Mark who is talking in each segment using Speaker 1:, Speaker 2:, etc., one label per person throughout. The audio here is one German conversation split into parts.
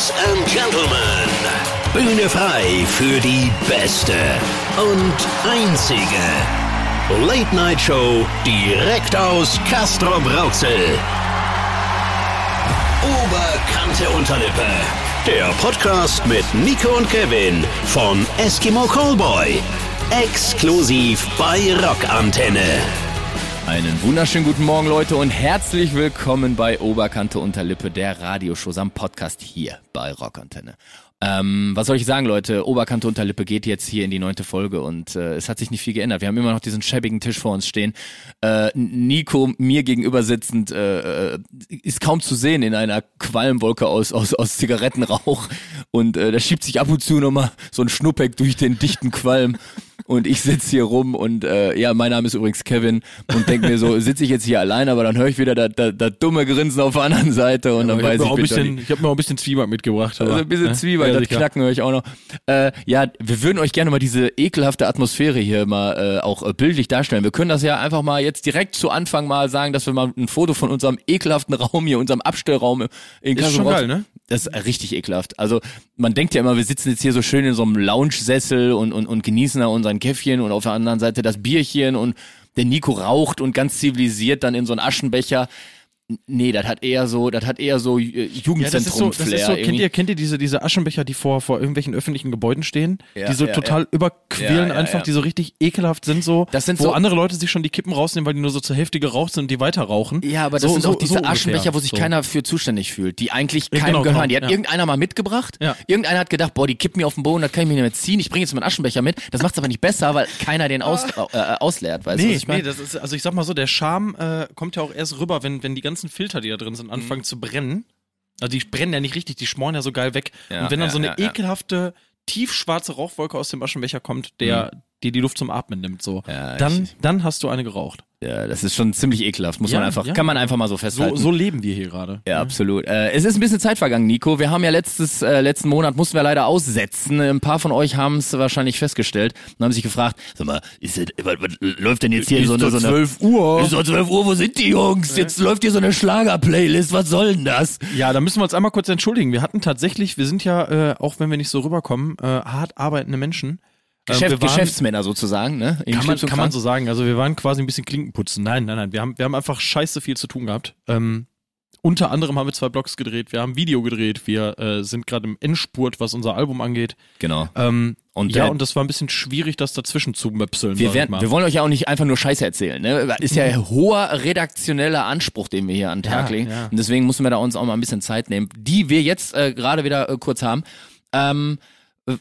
Speaker 1: Ladies and Gentlemen, Bühne frei für die beste und einzige Late Night Show direkt aus Castro Brauxel. Oberkante Unterlippe. Der Podcast mit Nico und Kevin von Eskimo Callboy. Exklusiv bei Rockantenne.
Speaker 2: Einen wunderschönen guten Morgen, Leute, und herzlich willkommen bei Oberkante Unterlippe, der Radioshow am Podcast hier bei Rockantenne. Ähm, was soll ich sagen, Leute? Oberkante Unterlippe geht jetzt hier in die neunte Folge und äh, es hat sich nicht viel geändert. Wir haben immer noch diesen schäbigen Tisch vor uns stehen. Äh, Nico mir gegenüber sitzend äh, äh, ist kaum zu sehen in einer Qualmwolke aus aus, aus Zigarettenrauch und äh, da schiebt sich ab und zu nochmal so ein Schnuppeck durch den dichten Qualm und ich sitze hier rum und äh, ja, mein Name ist übrigens Kevin und denke mir so, sitze ich jetzt hier allein, aber dann höre ich wieder das da, da dumme Grinsen auf der anderen Seite und
Speaker 3: Ja,
Speaker 2: dann
Speaker 3: ich
Speaker 2: weiß ich, bin
Speaker 3: bisschen, ich habe mir auch ein bisschen Zwieback mitgebracht.
Speaker 2: also
Speaker 3: aber,
Speaker 2: ein bisschen
Speaker 3: ne?
Speaker 2: Zwiebeln,
Speaker 3: Ja,
Speaker 2: das. Knacken höre ich auch noch. Äh, ja, wir würden euch gerne mal diese ekelhafte Atmosphäre hier mal äh, auch äh, bildlich darstellen. Wir können das ja einfach mal jetzt direkt zu Anfang mal sagen, dass wir mal ein Foto von unserem ekelhaften Raum hier, unserem Abstellraum in
Speaker 3: Ist
Speaker 2: Kassel
Speaker 3: schon
Speaker 2: raus-
Speaker 3: geil, ne?
Speaker 2: Das ist richtig ekelhaft. Also man denkt ja immer, wir sitzen jetzt hier so schön in so einem Lounge-Sessel und, und, und genießen da unseren Käffchen und auf der anderen Seite das Bierchen und der Nico raucht und ganz zivilisiert dann in so einen Aschenbecher. Nee, das hat eher so, das hat eher so äh,
Speaker 3: Ja, das ist so,
Speaker 2: Jugendzentrum-Flair.
Speaker 3: das ist so kennt ihr, kennt ihr diese, diese Aschenbecher, die vor, vor irgendwelchen öffentlichen Gebäuden stehen?
Speaker 2: Ja,
Speaker 3: die so
Speaker 2: ja,
Speaker 3: total
Speaker 2: ja.
Speaker 3: überquillen
Speaker 2: Ja, ja,
Speaker 3: einfach,
Speaker 2: ja.
Speaker 3: die so richtig ekelhaft sind, so,
Speaker 2: Das sind
Speaker 3: wo
Speaker 2: so-
Speaker 3: andere Leute sich schon die Kippen rausnehmen, weil die nur so zur Hälfte geraucht sind und die weiter rauchen.
Speaker 2: Ja, aber das
Speaker 3: so,
Speaker 2: sind
Speaker 3: so,
Speaker 2: auch diese
Speaker 3: so.
Speaker 2: Aschenbecher, wo sich
Speaker 3: so.
Speaker 2: keiner für zuständig fühlt, die eigentlich
Speaker 3: Ja,
Speaker 2: keinem
Speaker 3: genau,
Speaker 2: gehören.
Speaker 3: genau,
Speaker 2: die hat
Speaker 3: ja.
Speaker 2: irgendeiner mal mitgebracht.
Speaker 3: Ja.
Speaker 2: Irgendeiner hat gedacht, boah, die kippen mir auf den Boden, das kann ich mir nicht mehr ziehen. Ich bringe jetzt meinen Aschenbecher mit. Das macht's aber nicht besser, weil keiner den aus, äh, ausleert, weißt du,
Speaker 3: Nee,
Speaker 2: was ich meine?
Speaker 3: nee, das ist, also ich sag mal so, der Charme äh, kommt ja auch erst rüber, wenn, wenn die ganzen Filter, die da drin sind,
Speaker 2: Mhm.
Speaker 3: anfangen zu brennen. Also die brennen ja nicht richtig, die schmoren ja so geil weg.
Speaker 2: Ja,
Speaker 3: und wenn dann
Speaker 2: ja,
Speaker 3: so eine
Speaker 2: ja,
Speaker 3: ekelhafte, tiefschwarze Rauchwolke aus dem Aschenbecher kommt, der dir die Luft zum Atmen nimmt, so,
Speaker 2: Mhm.
Speaker 3: Dann, dann hast du eine geraucht.
Speaker 2: Ja, das ist schon ziemlich ekelhaft, muss
Speaker 3: Ja,
Speaker 2: man einfach,
Speaker 3: ja.
Speaker 2: kann man einfach mal so
Speaker 3: So,
Speaker 2: festhalten.
Speaker 3: so leben wir hier gerade.
Speaker 2: Ja, absolut. Äh, es ist ein bisschen Zeit vergangen, Nico. Wir haben ja letztes, äh, letzten Monat mussten wir leider aussetzen. Ein paar von euch haben es wahrscheinlich festgestellt und haben sich gefragt, sag mal, ist das, was, was läuft denn jetzt hier so eine, so eine
Speaker 3: 12 Uhr.
Speaker 2: Ist doch 12 Uhr, wo sind die Jungs? Jetzt läuft hier so eine Schlager-Playlist, was soll denn das?
Speaker 3: Ja, da müssen wir uns einmal kurz entschuldigen. Wir hatten tatsächlich, wir sind ja, äh, auch wenn wir nicht so rüberkommen, äh, hart arbeitende Menschen. Ähm,
Speaker 2: Geschäft,
Speaker 3: waren-
Speaker 2: Geschäftsmänner sozusagen, ne? In
Speaker 3: Kann man, kann man so sagen. Also wir waren quasi ein bisschen Klinken putzen. Nein, nein, nein. Wir haben, wir haben einfach scheiße viel zu tun gehabt. Ähm, unter anderem haben wir zwei Blogs gedreht, wir haben Video gedreht, wir äh, sind gerade im Endspurt, was unser Album angeht.
Speaker 2: Genau.
Speaker 3: Ähm,
Speaker 2: Und,
Speaker 3: ja,
Speaker 2: äh,
Speaker 3: und das war ein bisschen schwierig, das dazwischen zu möpseln.
Speaker 2: Wir, werden, wir wollen euch ja auch nicht einfach nur Scheiße erzählen. Ne? Ist ja hoher redaktioneller Anspruch, den wir hier an den Tag
Speaker 3: Ja,
Speaker 2: legen.
Speaker 3: ja.
Speaker 2: Und deswegen müssen wir da uns auch mal ein bisschen Zeit nehmen, die wir jetzt äh, gerade wieder äh, kurz haben. Ähm,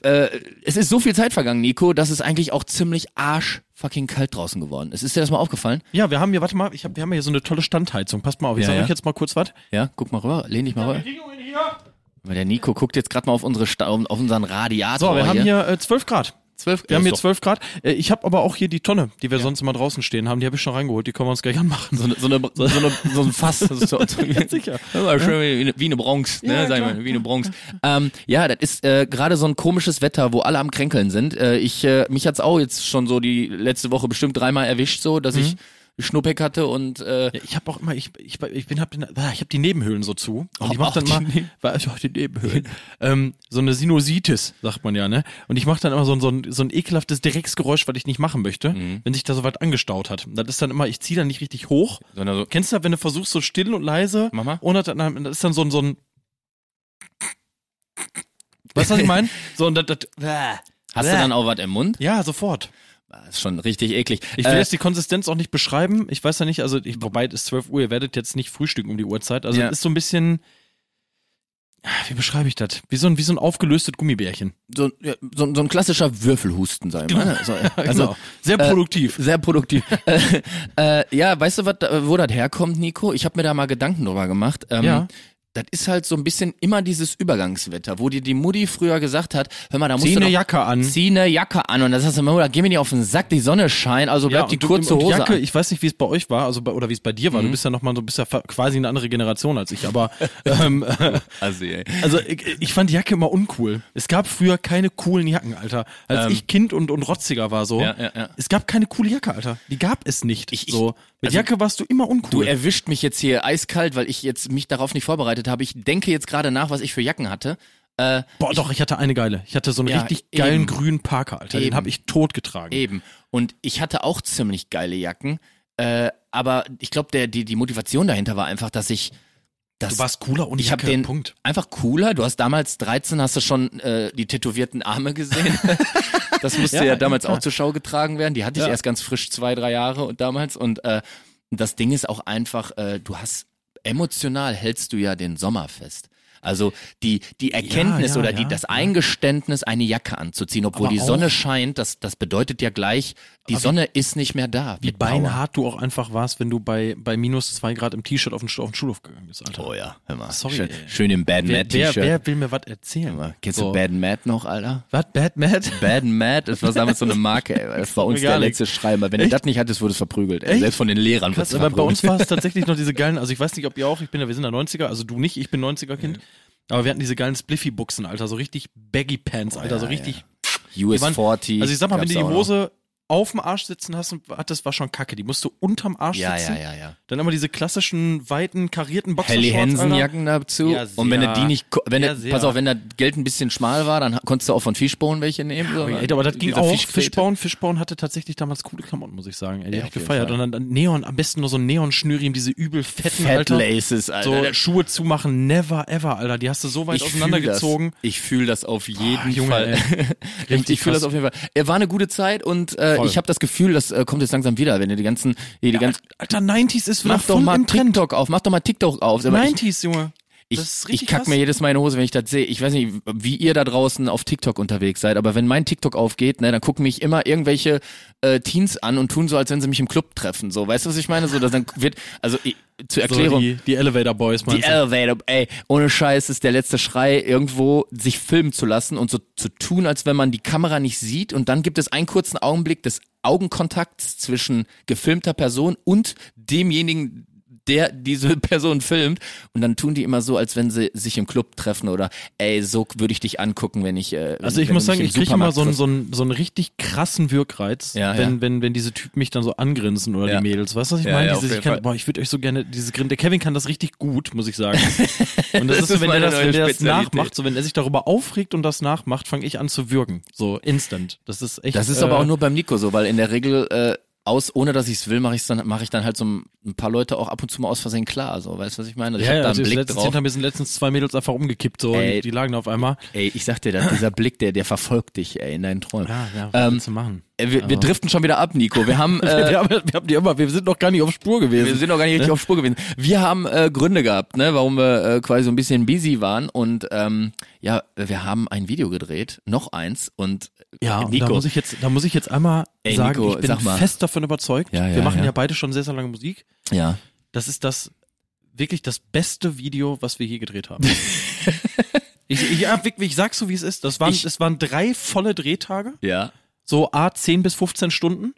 Speaker 2: äh, es ist so viel Zeit vergangen, Nico, dass es eigentlich auch ziemlich arsch fucking kalt draußen geworden ist. Ist dir das mal aufgefallen?
Speaker 3: ja, wir haben hier, warte mal, ich hab, wir haben hier so eine tolle Standheizung. Passt mal auf, ich
Speaker 2: Ja,
Speaker 3: sag
Speaker 2: ja.
Speaker 3: euch jetzt mal kurz was.
Speaker 2: Ja, guck mal rüber, lehn dich mal rüber. Weil der Nico guckt jetzt gerade mal auf unsere Sta auf unseren Radiator
Speaker 3: So, wir haben
Speaker 2: hier.
Speaker 3: hier äh, 12 Grad.
Speaker 2: 12,
Speaker 3: Wir haben hier
Speaker 2: ist doch
Speaker 3: 12 Grad. Äh, ich habe aber auch hier die Tonne, die wir sonst immer draußen stehen haben, die habe ich schon reingeholt, die können wir uns gleich anmachen.
Speaker 2: so, eine, so, eine, so, eine, so ein Fass. Das ist so,
Speaker 3: sicher.
Speaker 2: Das schön wie, eine- wie eine Bronx, ne?
Speaker 3: Ja,
Speaker 2: Sag mal, wie eine Bronx. Ähm, ja, das ist äh, gerade so ein komisches Wetter, wo alle am Kränkeln sind. Äh, ich, äh, mich hat's auch jetzt schon so die letzte Woche bestimmt dreimal erwischt, so, dass ich Schnuppeck hatte und äh,
Speaker 3: Ja, ich habe auch immer, ich, ich, ich bin, hab, den- ich habe die Nebenhöhlen so zu. Und
Speaker 2: Oh,
Speaker 3: ich mache dann
Speaker 2: Neben-
Speaker 3: war ich auch die Nebenhöhlen, ähm, so eine Sinusitis, sagt man ja, ne? Und ich mache dann immer so, ein- so, ein, so ein ekelhaftes Drecksgeräusch, was ich nicht machen möchte,
Speaker 2: Mhm.
Speaker 3: wenn sich da so was angestaut hat. Und das ist dann immer, ich ziehe dann nicht richtig hoch.
Speaker 2: sondern so,
Speaker 3: Kennst du das, wenn du versuchst, so still und leise,
Speaker 2: mal.
Speaker 3: ohne dann, das ist dann so ein, so ein Weißt du, was ich meine? So, und das, das,
Speaker 2: hast du dann auch was im Mund?
Speaker 3: ja, sofort.
Speaker 2: Das ist schon richtig eklig.
Speaker 3: Ich will
Speaker 2: Äh,
Speaker 3: jetzt die Konsistenz auch nicht beschreiben. Ich weiß ja nicht, also ich, wobei es ist 12 Uhr, ihr werdet jetzt nicht frühstücken um die Uhrzeit. Also
Speaker 2: Ja.
Speaker 3: es ist so ein bisschen, ah, wie beschreibe ich das? Wie so ein, wie so ein aufgelöstes Gummibärchen.
Speaker 2: so, ja, so, so ein klassischer Würfelhusten, sag ich mal. ne? So, also,
Speaker 3: Genau. Sehr produktiv.
Speaker 2: Sehr produktiv. äh, äh, ja, weißt du, wat, äh, wo das herkommt, Nico? Ich habe mir da mal Gedanken drüber gemacht. Ähm,
Speaker 3: Ja.
Speaker 2: Das ist halt so ein bisschen immer dieses Übergangswetter, wo dir die Mutti früher gesagt hat, hör mal, da musst
Speaker 3: Zieh
Speaker 2: du
Speaker 3: eine Jacke an.
Speaker 2: Zieh eine Jacke an und das heißt immer, geh mir nicht auf den Sack, die Sonne scheint, also bleib die
Speaker 3: und du-
Speaker 2: kurze
Speaker 3: und
Speaker 2: Hose
Speaker 3: Jacke,
Speaker 2: an. Mhm.
Speaker 3: ich weiß nicht, wie es bei euch war, also bei, oder wie es bei dir war. Du bist ja noch mal so, bist ja quasi eine andere Generation als ich, aber ähm,
Speaker 2: Also, ey.
Speaker 3: also ich, ich fand Jacke immer uncool. Es gab früher keine coolen Jacken, Alter. Als
Speaker 2: Ähm.
Speaker 3: ich Kind und, und rotziger war so,
Speaker 2: Ja, ja, ja.
Speaker 3: es gab keine coole Jacke, Alter. Die gab es nicht.
Speaker 2: Ich- ich-
Speaker 3: so mit
Speaker 2: also-
Speaker 3: Jacke warst du immer uncool.
Speaker 2: Du erwischt mich jetzt hier eiskalt, weil ich jetzt mich darauf nicht vorbereitet habe. Ich denke jetzt gerade nach, was ich für Jacken hatte. Äh,
Speaker 3: Boah, doch, ich hatte eine geile. Ich hatte so einen
Speaker 2: Ja,
Speaker 3: richtig geilen
Speaker 2: eben.
Speaker 3: grünen Parker, Alter. Den
Speaker 2: Eben.
Speaker 3: habe ich totgetragen.
Speaker 2: Eben. Und ich hatte auch ziemlich geile Jacken. Äh, aber ich glaube, die, die Motivation dahinter war einfach, dass ich. Das,
Speaker 3: Du warst cooler und
Speaker 2: ich habe den
Speaker 3: Punkt.
Speaker 2: einfach cooler. Du hast damals 13, hast du schon äh, die tätowierten Arme gesehen. das musste ja,
Speaker 3: Ja,
Speaker 2: damals
Speaker 3: ja,
Speaker 2: auch
Speaker 3: klar.
Speaker 2: zur Schau getragen werden. Die hatte ich
Speaker 3: Ja.
Speaker 2: erst ganz frisch zwei, drei Jahre und damals. Und äh, das Ding ist auch einfach, äh, du hast emotional hältst du ja den Sommer fest. Also die, die Erkenntnis
Speaker 3: ja,
Speaker 2: oder die,
Speaker 3: ja,
Speaker 2: das
Speaker 3: ja.
Speaker 2: Eingeständnis, eine Jacke anzuziehen, obwohl
Speaker 3: Aber
Speaker 2: die Sonne scheint, das, das bedeutet ja gleich, die Sonne ist nicht mehr da.
Speaker 3: Wie beinhart du auch einfach warst, wenn du bei, bei minus zwei Grad im T-Shirt auf den, auf den Schulhof gegangen bist, Alter.
Speaker 2: Oh ja, hör mal.
Speaker 3: Sorry,
Speaker 2: schön, schön im Bad
Speaker 3: wer,
Speaker 2: Mad
Speaker 3: wer,
Speaker 2: T-Shirt.
Speaker 3: wer will mir was erzählen?
Speaker 2: Mal, Kennst
Speaker 3: So.
Speaker 2: du Bad Mad noch, Alter?
Speaker 3: Was? Bad Mad?
Speaker 2: Bad Mad, das war damals so eine Marke, ey. Das war uns der letzte Schreiber. Wenn du das nicht hattest, wurdest du verprügelt. Ey.
Speaker 3: Echt?
Speaker 2: Selbst von den Lehrern wurdest du
Speaker 3: aber bei
Speaker 2: verprügelt.
Speaker 3: uns war es tatsächlich noch diese geilen, also ich weiß nicht, ob ihr auch, ich bin ja, wir sind ja 90er, also du nicht, ich bin 90er-Kind. Aber wir hatten diese geilen Spliffy-Buchsen, Alter, so richtig Baggy Pants, Alter,
Speaker 2: ja,
Speaker 3: so richtig.
Speaker 2: US
Speaker 3: Die waren-
Speaker 2: 40.
Speaker 3: Also ich sag mal, wenn du die. Hose auf dem Arsch sitzen hast und hattest, war schon kacke. Die musst du unterm Arsch
Speaker 2: Ja,
Speaker 3: sitzen.
Speaker 2: ja, ja, ja.
Speaker 3: Dann immer diese klassischen, weiten, karierten
Speaker 2: Helly
Speaker 3: Boxershorts, Alter.
Speaker 2: Hansen-Jacken dazu.
Speaker 3: Ja,
Speaker 2: und wenn du die nicht, wenn
Speaker 3: Ja,
Speaker 2: du, pass auf, wenn das Geld ein bisschen schmal war, dann konntest du auch von Fishbone welche nehmen. So,
Speaker 3: Ey, aber das ging auch. Fishbone, Fishbone hatte tatsächlich damals coole Klamotten, muss ich sagen. Ey, die
Speaker 2: Ja,
Speaker 3: hab ich gefeiert.
Speaker 2: Fall.
Speaker 3: Und dann, dann Neon, am besten nur so ein Neon-Schnürriemen, diese übel fetten,
Speaker 2: Fat
Speaker 3: Alter.
Speaker 2: Laces, Alter.
Speaker 3: So Schuhe zumachen, never ever, Alter. Die hast du so weit
Speaker 2: ich
Speaker 3: auseinandergezogen.
Speaker 2: Ich fühle das auf jeden
Speaker 3: Ah, Junge,
Speaker 2: Fall. ich fühle das auf jeden Fall. Er war eine gute Zeit und äh, Ich habe das Gefühl, das äh, kommt jetzt langsam wieder, wenn ihr die ganzen, die, die ganzen,
Speaker 3: Alter, 90s ist wieder
Speaker 2: mach doch
Speaker 3: voll
Speaker 2: mal
Speaker 3: im Trend.
Speaker 2: TikTok auf, mach doch mal TikTok auf. Aber ich,
Speaker 3: 90s, Junge.
Speaker 2: Ich, ich kack
Speaker 3: krass.
Speaker 2: mir jedes Mal in die Hose, wenn ich das sehe. Ich weiß nicht, wie ihr da draußen auf TikTok unterwegs seid, aber wenn mein TikTok aufgeht, ne, dann gucken mich immer irgendwelche äh, Teens an und tun so, als wenn sie mich im Club treffen. So, weißt du, was ich meine? So, dass dann wird, also ich, zur Erklärung.
Speaker 3: So die, die Elevator Boys,
Speaker 2: Die
Speaker 3: meinst du?
Speaker 2: Elevator, ey, ohne Scheiß ist der letzte Schrei, irgendwo sich filmen zu lassen und so zu tun, als wenn man die Kamera nicht sieht. Und dann gibt es einen kurzen Augenblick des Augenkontakts zwischen gefilmter Person und demjenigen, der diese Person filmt. Und dann tun die immer so, als wenn sie sich im Club treffen oder, ey, so würde ich dich angucken, wenn ich. Äh,
Speaker 3: Also ich
Speaker 2: wenn
Speaker 3: muss sagen, ich kriege immer so einen, so, einen, so einen richtig krassen Wirkreiz,
Speaker 2: Ja,
Speaker 3: wenn,
Speaker 2: ja.
Speaker 3: wenn, wenn diese Typen mich dann so angrinsen oder
Speaker 2: Ja.
Speaker 3: die Mädels. Weißt du, was ich
Speaker 2: Ja,
Speaker 3: meine? Dieses, ich kann, boah, ich würde euch so gerne, diese Grin, der Kevin kann das richtig gut, muss ich sagen. Und das,
Speaker 2: Das
Speaker 3: ist so,
Speaker 2: ist
Speaker 3: wenn
Speaker 2: meine
Speaker 3: das, wenn
Speaker 2: neue
Speaker 3: der das nachmacht, so wenn er sich darüber aufregt und das nachmacht, fange ich an zu würgen. So instant. Das ist echt.
Speaker 2: Das ist
Speaker 3: äh,
Speaker 2: aber auch nur beim Nico so, weil in der Regel äh, aus, ohne dass ich es will, mache ich dann, mache ich dann halt so ein paar Leute auch ab und zu mal aus Versehen klar. So, weißt du, was ich meine? Also ich
Speaker 3: Ja,
Speaker 2: hab
Speaker 3: ja,
Speaker 2: da
Speaker 3: also
Speaker 2: einen Blick
Speaker 3: letztens
Speaker 2: drauf.
Speaker 3: hinter sind letztens zwei Mädels einfach umgekippt, so,
Speaker 2: Ey.
Speaker 3: und die lagen auf einmal.
Speaker 2: Ey, ich sag dir das, dieser Blick, der, der verfolgt dich, ey, in deinen Träumen.
Speaker 3: Ja, ja, was
Speaker 2: Ähm,
Speaker 3: du machen?
Speaker 2: Äh, wir, wir
Speaker 3: Also-
Speaker 2: driften schon wieder ab, Nico. Wir haben, äh,
Speaker 3: wir, haben, wir haben die immer, wir sind noch gar nicht auf Spur gewesen.
Speaker 2: wir sind noch gar nicht richtig auf Spur gewesen. Wir haben äh, Gründe gehabt, ne, warum wir äh, quasi so ein bisschen busy waren und ähm, ja, wir haben ein Video gedreht, noch eins und
Speaker 3: Ja, und
Speaker 2: Nico,
Speaker 3: da muss ich jetzt, da muss ich jetzt einmal
Speaker 2: Ey,
Speaker 3: sagen,
Speaker 2: Nico,
Speaker 3: ich bin fest davon überzeugt.
Speaker 2: Ja, ja,
Speaker 3: wir machen
Speaker 2: ja.
Speaker 3: ja. beide schon sehr, sehr lange Musik.
Speaker 2: ja,
Speaker 3: Das ist das wirklich das beste Video, was wir je gedreht haben. ich, ich, ja, wirklich, ich sag's so, wie es ist. Das waren,
Speaker 2: Ich-
Speaker 3: es waren drei volle Drehtage,
Speaker 2: ja,
Speaker 3: so A 10 bis 15 Stunden.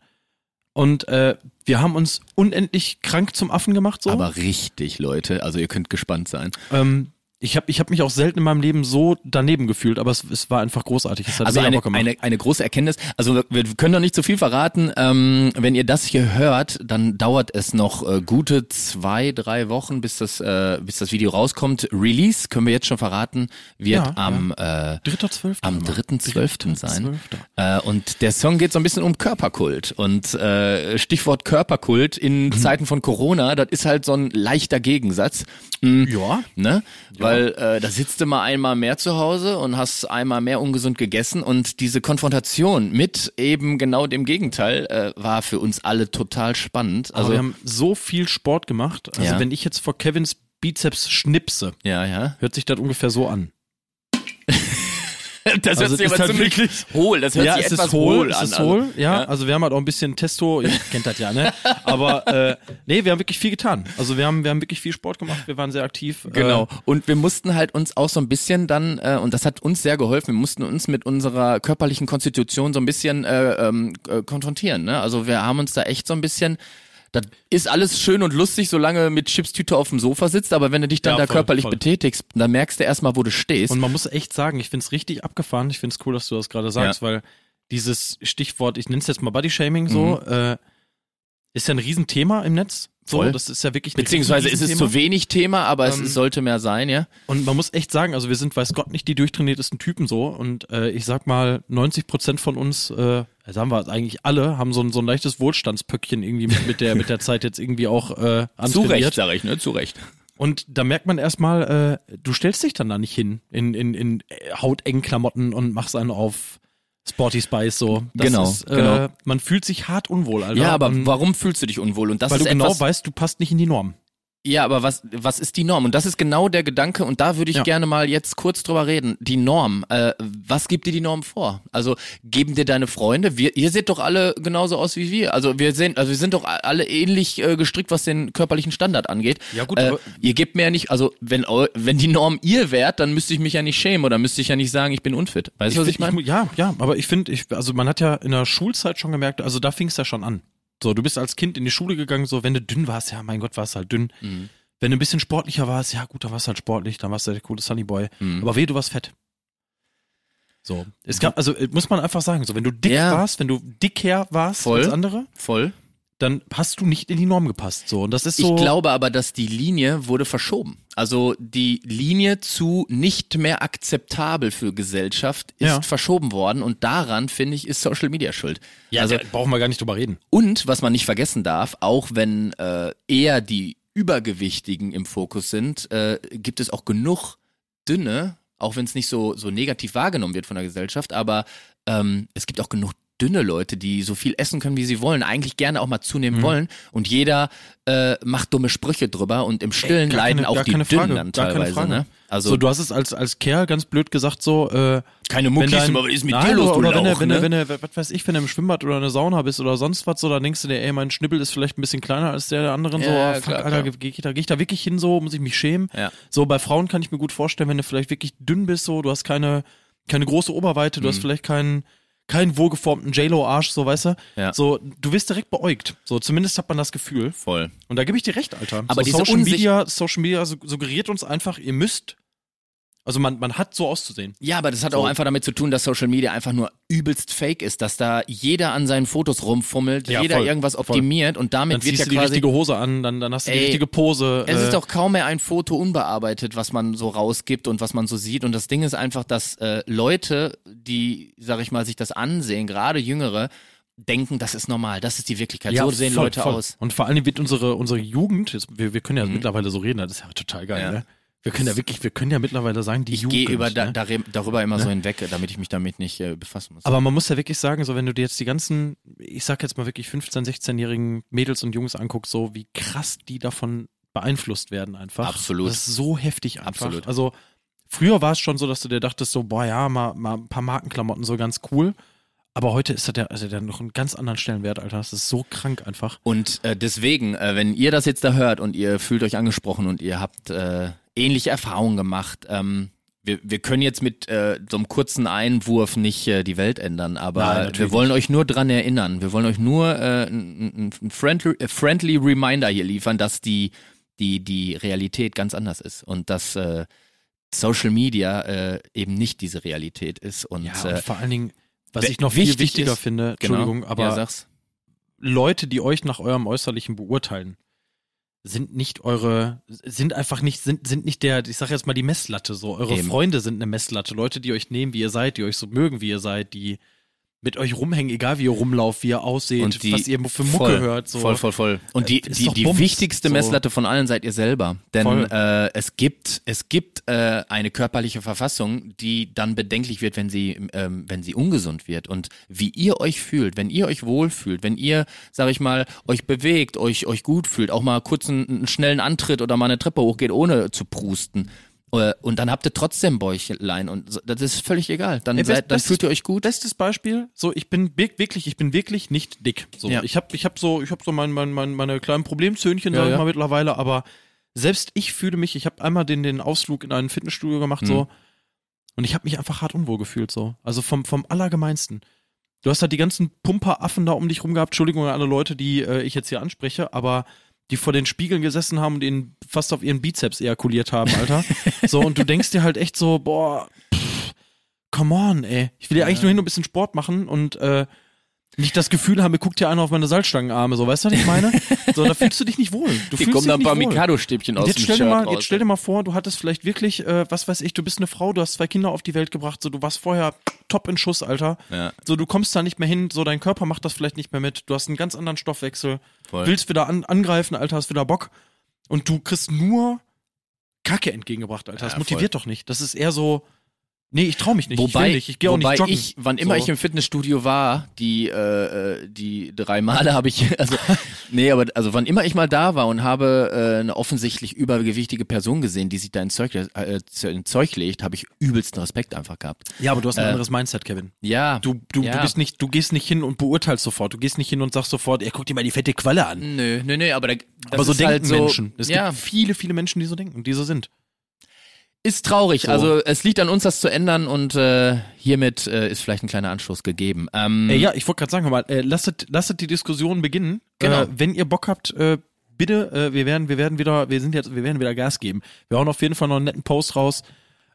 Speaker 3: Und äh, wir haben uns unendlich krank zum Affen gemacht. So.
Speaker 2: aber richtig, Leute. Also ihr könnt gespannt sein.
Speaker 3: ähm, ich habe ich hab mich auch selten in meinem Leben so daneben gefühlt, aber es, es war einfach großartig. Es hat
Speaker 2: Also eine, eine, eine große Erkenntnis. Also wir- können noch nicht zu viel verraten. Ähm, wenn ihr das hier hört, dann dauert es noch äh, gute zwei, drei Wochen, bis das, äh, bis das Video rauskommt. Release können wir jetzt schon verraten, wird
Speaker 3: Ja,
Speaker 2: am äh,
Speaker 3: Dritter Zwölfter.
Speaker 2: am 3.12. sein. Äh, und der Song geht so ein bisschen um Körperkult. Und äh, Stichwort Körperkult in
Speaker 3: Mhm.
Speaker 2: Zeiten von Corona, das ist halt so ein leichter Gegensatz. Mm,
Speaker 3: Ja.
Speaker 2: Ne? Weil äh, da sitzt du mal einmal mehr zu Hause und hast einmal mehr ungesund gegessen und diese Konfrontation mit eben genau dem Gegenteil äh, war für uns alle total spannend.
Speaker 3: Also
Speaker 2: Also
Speaker 3: wir haben so viel Sport gemacht. Also
Speaker 2: Ja.
Speaker 3: wenn ich jetzt vor Kevins Bizeps schnipse,
Speaker 2: ja, ja.
Speaker 3: hört sich das ungefähr so an.
Speaker 2: Das
Speaker 3: Also es ist halt wirklich-
Speaker 2: hohl. Das hört
Speaker 3: ja,
Speaker 2: sich
Speaker 3: es
Speaker 2: etwas
Speaker 3: ist hohl,
Speaker 2: hohl an.
Speaker 3: ist hohl,
Speaker 2: Also,
Speaker 3: ja, Also wir haben halt auch ein bisschen Testo, ihr kennt das ja, ne? Aber äh, nee, wir haben wirklich viel getan. Also wir haben, wir haben wirklich viel Sport gemacht, wir waren sehr aktiv.
Speaker 2: Genau.
Speaker 3: Äh,
Speaker 2: Und wir mussten halt uns auch so ein bisschen dann, äh, und das hat uns sehr geholfen, wir mussten uns mit unserer körperlichen Konstitution so ein bisschen äh, ähm, äh, konfrontieren. Ne? Also wir haben uns da echt so ein bisschen. Das ist alles schön und lustig, solange mit Chipstüte auf dem Sofa sitzt, aber wenn du dich dann
Speaker 3: Ja,
Speaker 2: da
Speaker 3: voll,
Speaker 2: körperlich
Speaker 3: voll.
Speaker 2: betätigst, dann merkst du erstmal, wo du stehst.
Speaker 3: und man muss echt sagen, ich find's richtig abgefahren. Ich find's cool, dass du das gerade sagst, weil dieses Stichwort, ich nenn's jetzt mal Bodyshaming so,
Speaker 2: Mhm.
Speaker 3: äh, Ist ja ein Riesenthema im Netz. So,
Speaker 2: Voll.
Speaker 3: das ist ja wirklich
Speaker 2: Beziehungsweise ist es zu wenig Thema, aber es
Speaker 3: Ähm,
Speaker 2: es sollte mehr sein, ja.
Speaker 3: Und man muss echt sagen, also wir sind, weiß Gott, nicht die durchtrainiertesten Typen so. Und äh, ich sag mal, 90 Prozent von uns, äh, das haben wir eigentlich alle, haben so ein, so ein leichtes Wohlstandspöckchen irgendwie mit, mit, der, mit der Zeit jetzt irgendwie auch äh,
Speaker 2: Zu. Recht, sag ich, ne? Zu Recht.
Speaker 3: Und da merkt man erstmal, äh, du stellst dich dann da nicht hin in, in, in äh, hautengen Klamotten und machst einen auf Sporty Spice so. Das
Speaker 2: Genau,
Speaker 3: ist, äh,
Speaker 2: genau.
Speaker 3: Man fühlt sich hart unwohl, Alter.
Speaker 2: Ja, aber
Speaker 3: Und
Speaker 2: warum fühlst du dich unwohl? Und das
Speaker 3: weil
Speaker 2: ist
Speaker 3: du genau
Speaker 2: etwas,
Speaker 3: weißt, du passt nicht in die Norm.
Speaker 2: Ja, aber was, was ist die Norm? Und das ist genau der Gedanke, und da würde ich
Speaker 3: Ja.
Speaker 2: gerne mal jetzt kurz drüber reden. Die Norm. Äh, was gibt dir die Norm vor? Also geben dir deine Freunde, wir, ihr seht doch alle genauso aus wie wir. Also wir sehen, also wir sind doch alle ähnlich äh, gestrickt, was den körperlichen Standard angeht.
Speaker 3: Ja, gut,
Speaker 2: äh,
Speaker 3: aber-
Speaker 2: ihr gebt mir ja nicht, also wenn, wenn die Norm ihr wärt, dann müsste ich mich ja nicht schämen oder müsste ich ja nicht sagen, ich bin unfit. Weißt du, was ich
Speaker 3: find-
Speaker 2: meine?
Speaker 3: ja, ja, aber ich finde, ich, also man hat ja in der Schulzeit schon gemerkt, also da fing es ja schon an. So, du bist als Kind in die Schule gegangen, so, wenn du dünn warst, ja, mein Gott, warst halt dünn.
Speaker 2: Mhm.
Speaker 3: Wenn du ein bisschen sportlicher warst, ja gut, dann warst du halt sportlich, dann warst du der coole Sunnyboy.
Speaker 2: Mhm.
Speaker 3: Aber weh, du warst fett. So. Es gab, also äh, muss man einfach sagen, so, wenn du dick
Speaker 2: Ja.
Speaker 3: warst, wenn du dicker warst
Speaker 2: Voll.
Speaker 3: als andere,
Speaker 2: Voll.
Speaker 3: Dann hast du nicht in die Norm gepasst. So. Und das ist so.
Speaker 2: Ich glaube aber, dass die Linie wurde verschoben. Also die Linie zu nicht mehr akzeptabel für Gesellschaft ist
Speaker 3: Ja.
Speaker 2: verschoben worden und daran, finde ich, ist Social Media schuld.
Speaker 3: ja,
Speaker 2: also,
Speaker 3: da brauchen wir gar nicht drüber reden.
Speaker 2: und was man nicht vergessen darf, auch wenn äh, eher die Übergewichtigen im Fokus sind, äh, gibt es auch genug dünne, auch wenn es nicht so, so negativ wahrgenommen wird von der Gesellschaft, aber ähm, es gibt auch genug dünne Leute, die so viel essen können, wie sie wollen, eigentlich gerne auch mal zunehmen
Speaker 3: Mhm.
Speaker 2: wollen und jeder äh, macht dumme Sprüche drüber und im Stillen
Speaker 3: gar
Speaker 2: leiden
Speaker 3: keine-
Speaker 2: auch die Dünnen
Speaker 3: Frage,
Speaker 2: dann teilweise. Ne? Also
Speaker 3: so, du hast es als, als Kerl ganz blöd gesagt, so, äh,
Speaker 2: keine Muckis,
Speaker 3: dein-
Speaker 2: aber was ist mit
Speaker 3: Nein,
Speaker 2: dir los,
Speaker 3: oder, oder wenn,
Speaker 2: Lauch,
Speaker 3: du, wenn,
Speaker 2: ne?
Speaker 3: wenn was weiß ich, wenn du im Schwimmbad oder in der Sauna bist oder sonst was, so, dann denkst du dir, ey, mein Schnibbel ist vielleicht ein bisschen kleiner als der der anderen, so,
Speaker 2: Ja,
Speaker 3: fuck,
Speaker 2: klar,
Speaker 3: Alter,
Speaker 2: klar.
Speaker 3: gehe ich, da, geh ich da wirklich hin, so, muss ich mich schämen?
Speaker 2: Ja.
Speaker 3: So, bei Frauen kann ich mir gut vorstellen, wenn du vielleicht wirklich dünn bist, so, du hast keine, keine große Oberweite, du hast
Speaker 2: Mhm.
Speaker 3: vielleicht keinen, keinen wohlgeformten J-Lo-Arsch, so, weißt du?
Speaker 2: Ja.
Speaker 3: So, du wirst direkt beäugt. So, zumindest hat man das Gefühl.
Speaker 2: Voll.
Speaker 3: Und da gebe ich dir recht, Alter.
Speaker 2: Aber
Speaker 3: so Social Media, Social Media sug- suggeriert uns einfach, ihr müsst, also man, man hat so auszusehen.
Speaker 2: Ja, aber das hat
Speaker 3: So.
Speaker 2: auch einfach damit zu tun, dass Social Media einfach nur übelst fake ist, dass da jeder an seinen Fotos rumfummelt,
Speaker 3: Ja,
Speaker 2: jeder
Speaker 3: voll,
Speaker 2: irgendwas
Speaker 3: voll.
Speaker 2: optimiert und damit
Speaker 3: Dann
Speaker 2: wird
Speaker 3: ziehst
Speaker 2: ja
Speaker 3: du die
Speaker 2: quasi
Speaker 3: richtige Hose an, dann, dann hast du die
Speaker 2: Ey,
Speaker 3: richtige Pose.
Speaker 2: Es
Speaker 3: äh,
Speaker 2: ist doch kaum mehr ein Foto unbearbeitet, was man so rausgibt und was man so sieht. Und das Ding ist einfach, dass äh, Leute, die, sag ich mal, sich das ansehen, gerade Jüngere, denken, das ist normal, das ist die Wirklichkeit. so sehen
Speaker 3: voll,
Speaker 2: Leute
Speaker 3: voll.
Speaker 2: aus.
Speaker 3: Und vor allem wird unsere, unsere Jugend, jetzt, wir, wir können ja mittlerweile so reden, das ist ja total geil,
Speaker 2: Mhm. Ja.
Speaker 3: ne? Wir können ja wirklich, wir können ja mittlerweile sagen, die
Speaker 2: Ich
Speaker 3: Jugend.
Speaker 2: gehe über da,
Speaker 3: ne?
Speaker 2: dar- darüber immer so hinweg, damit ich mich damit nicht äh, befassen muss.
Speaker 3: Aber man muss ja wirklich sagen, so wenn du dir jetzt die ganzen, ich sag jetzt mal wirklich 15-, 16-jährigen Mädels und Jungs anguckst, so wie krass die davon beeinflusst werden einfach.
Speaker 2: Absolut.
Speaker 3: Das ist so heftig einfach.
Speaker 2: Absolut.
Speaker 3: Also früher war es schon so, dass du dir dachtest, so, boah ja, mal, mal ein paar Markenklamotten so ganz cool. Aber heute ist das ja, also der noch einen ganz anderen Stellenwert, Alter. Das ist so krank einfach.
Speaker 2: Und äh, deswegen, äh, wenn ihr das jetzt da hört und ihr fühlt euch angesprochen und ihr habt äh, ähnliche Erfahrungen gemacht, ähm, wir, wir können jetzt mit äh, so einem kurzen Einwurf nicht äh, die Welt ändern, aber
Speaker 3: Nein,
Speaker 2: wir wollen euch nur dran erinnern. Wir wollen euch nur äh, ein, ein friendly, äh, friendly Reminder hier liefern, dass die, die, die Realität ganz anders ist und dass äh, Social Media äh, eben nicht diese Realität ist. Und,
Speaker 3: Ja, und
Speaker 2: äh,
Speaker 3: vor allen Dingen, was ich noch viel
Speaker 2: wichtig
Speaker 3: wichtiger
Speaker 2: ist-
Speaker 3: finde,
Speaker 2: genau,
Speaker 3: Entschuldigung, aber
Speaker 2: ja.
Speaker 3: Leute, die euch nach eurem Äußerlichen beurteilen, sind nicht eure, sind einfach nicht, sind, sind nicht der, ich sag jetzt mal die Messlatte so. Eure
Speaker 2: Eben.
Speaker 3: Freunde sind eine Messlatte. Leute, die euch nehmen, wie ihr seid, die euch so mögen, wie ihr seid, die mit euch rumhängen, egal wie ihr rumlauft, wie ihr ausseht,
Speaker 2: und die,
Speaker 3: was ihr für Mucke
Speaker 2: voll,
Speaker 3: hört. So.
Speaker 2: Voll, voll, voll. Und die,
Speaker 3: Äh,
Speaker 2: die,
Speaker 3: doch
Speaker 2: die
Speaker 3: Bums,
Speaker 2: wichtigste
Speaker 3: so.
Speaker 2: Messlatte von allen seid ihr selber. Denn äh, es gibt, es gibt äh, eine körperliche Verfassung, die dann bedenklich wird, wenn sie, ähm, wenn sie ungesund wird. Und wie ihr euch fühlt, wenn ihr euch wohlfühlt, wenn ihr, sag ich mal, euch bewegt, euch, euch gut fühlt, auch mal kurz einen, einen schnellen Antritt oder mal eine Treppe hochgeht, ohne zu prusten. Äh, Und dann habt ihr trotzdem Bäuchlein und so- das ist völlig egal. Dann,
Speaker 3: Ey,
Speaker 2: seid, dann
Speaker 3: bestes-
Speaker 2: fühlt ihr euch gut.
Speaker 3: Bestes Beispiel, so ich bin wir- wirklich, ich bin wirklich nicht dick. So,
Speaker 2: Ja.
Speaker 3: ich habe ich hab so, ich habe so mein, mein, mein, meine kleinen Problemzöhnchen,
Speaker 2: Ja,
Speaker 3: sag ich
Speaker 2: ja.
Speaker 3: mal mittlerweile, aber selbst ich fühle mich, ich habe einmal den, den Ausflug in ein Fitnessstudio gemacht, so,
Speaker 2: Mhm.
Speaker 3: und ich habe mich einfach hart unwohl gefühlt, so. Also vom, vom Allergemeinsten. Du hast halt die ganzen Pumperaffen da um dich rum gehabt, Entschuldigung an alle Leute, die äh, ich jetzt hier anspreche, aber die vor den Spiegeln gesessen haben und ihnen fast auf ihren Bizeps ejakuliert haben, Alter. so, und du denkst dir halt echt so, boah, pff, come on, ey. Ich will ja eigentlich nur hin und ein bisschen Sport machen und äh, nicht das Gefühl haben, mir guckt hier einer auf meine Salzstangenarme, so, weißt du, was ich meine? So, da fühlst du dich nicht wohl. Du
Speaker 2: Hier kommen da ein paar. Mikado-Stäbchen aus
Speaker 3: Jetzt stell, dir
Speaker 2: Shirt
Speaker 3: mal,
Speaker 2: raus.
Speaker 3: jetzt stell dir mal vor, du hattest vielleicht wirklich, äh, was weiß ich, du bist eine Frau, du hast zwei Kinder auf die Welt gebracht, so du warst vorher top in Schuss, Alter.
Speaker 2: Ja.
Speaker 3: So du kommst da nicht mehr hin, so dein Körper macht das vielleicht nicht mehr mit, du hast einen ganz anderen Stoffwechsel,
Speaker 2: Voll.
Speaker 3: willst wieder an, angreifen, Alter, hast wieder Bock und du kriegst nur Kacke entgegengebracht, Alter. Das
Speaker 2: Ja,
Speaker 3: motiviert doch nicht. Das ist eher so, nee, ich trau mich nicht, ich
Speaker 2: Wobei,
Speaker 3: will nicht, ich gehe auch nicht joggen.
Speaker 2: ich, wann immer
Speaker 3: So.
Speaker 2: ich im Fitnessstudio war, die äh, äh, die drei Male habe ich, also nee, aber also wann immer ich mal da war und habe äh, eine offensichtlich übergewichtige Person gesehen, die sich da ins Zeug, äh, in Zeug legt, habe ich übelsten Respekt einfach gehabt.
Speaker 3: Ja, aber du hast ein
Speaker 2: Äh,
Speaker 3: anderes Mindset, Kevin.
Speaker 2: Ja,
Speaker 3: Du, du,
Speaker 2: ja.
Speaker 3: du bist nicht, du gehst nicht hin und beurteilst sofort. Du gehst nicht hin und sagst sofort, ey, guck dir mal die fette Qualle an.
Speaker 2: Nö, nö, nö, aber da,
Speaker 3: aber so
Speaker 2: ist
Speaker 3: denken
Speaker 2: halt so,
Speaker 3: Menschen. Es
Speaker 2: ja,
Speaker 3: gibt viele, viele Menschen, die so denken und die so sind.
Speaker 2: Ist traurig.
Speaker 3: So.
Speaker 2: Also es liegt an uns, das zu ändern und äh, hiermit äh, ist vielleicht ein kleiner Anstoß gegeben. Ähm,
Speaker 3: Äh, ja, ich wollte gerade sagen, mal, äh, lasset, lasset die Diskussion beginnen.
Speaker 2: Genau.
Speaker 3: Äh, wenn ihr Bock habt, äh, bitte, äh, wir werden, wir werden wieder, wir sind jetzt, wir werden wieder Gas geben. Wir hauen auf jeden Fall noch einen netten Post raus.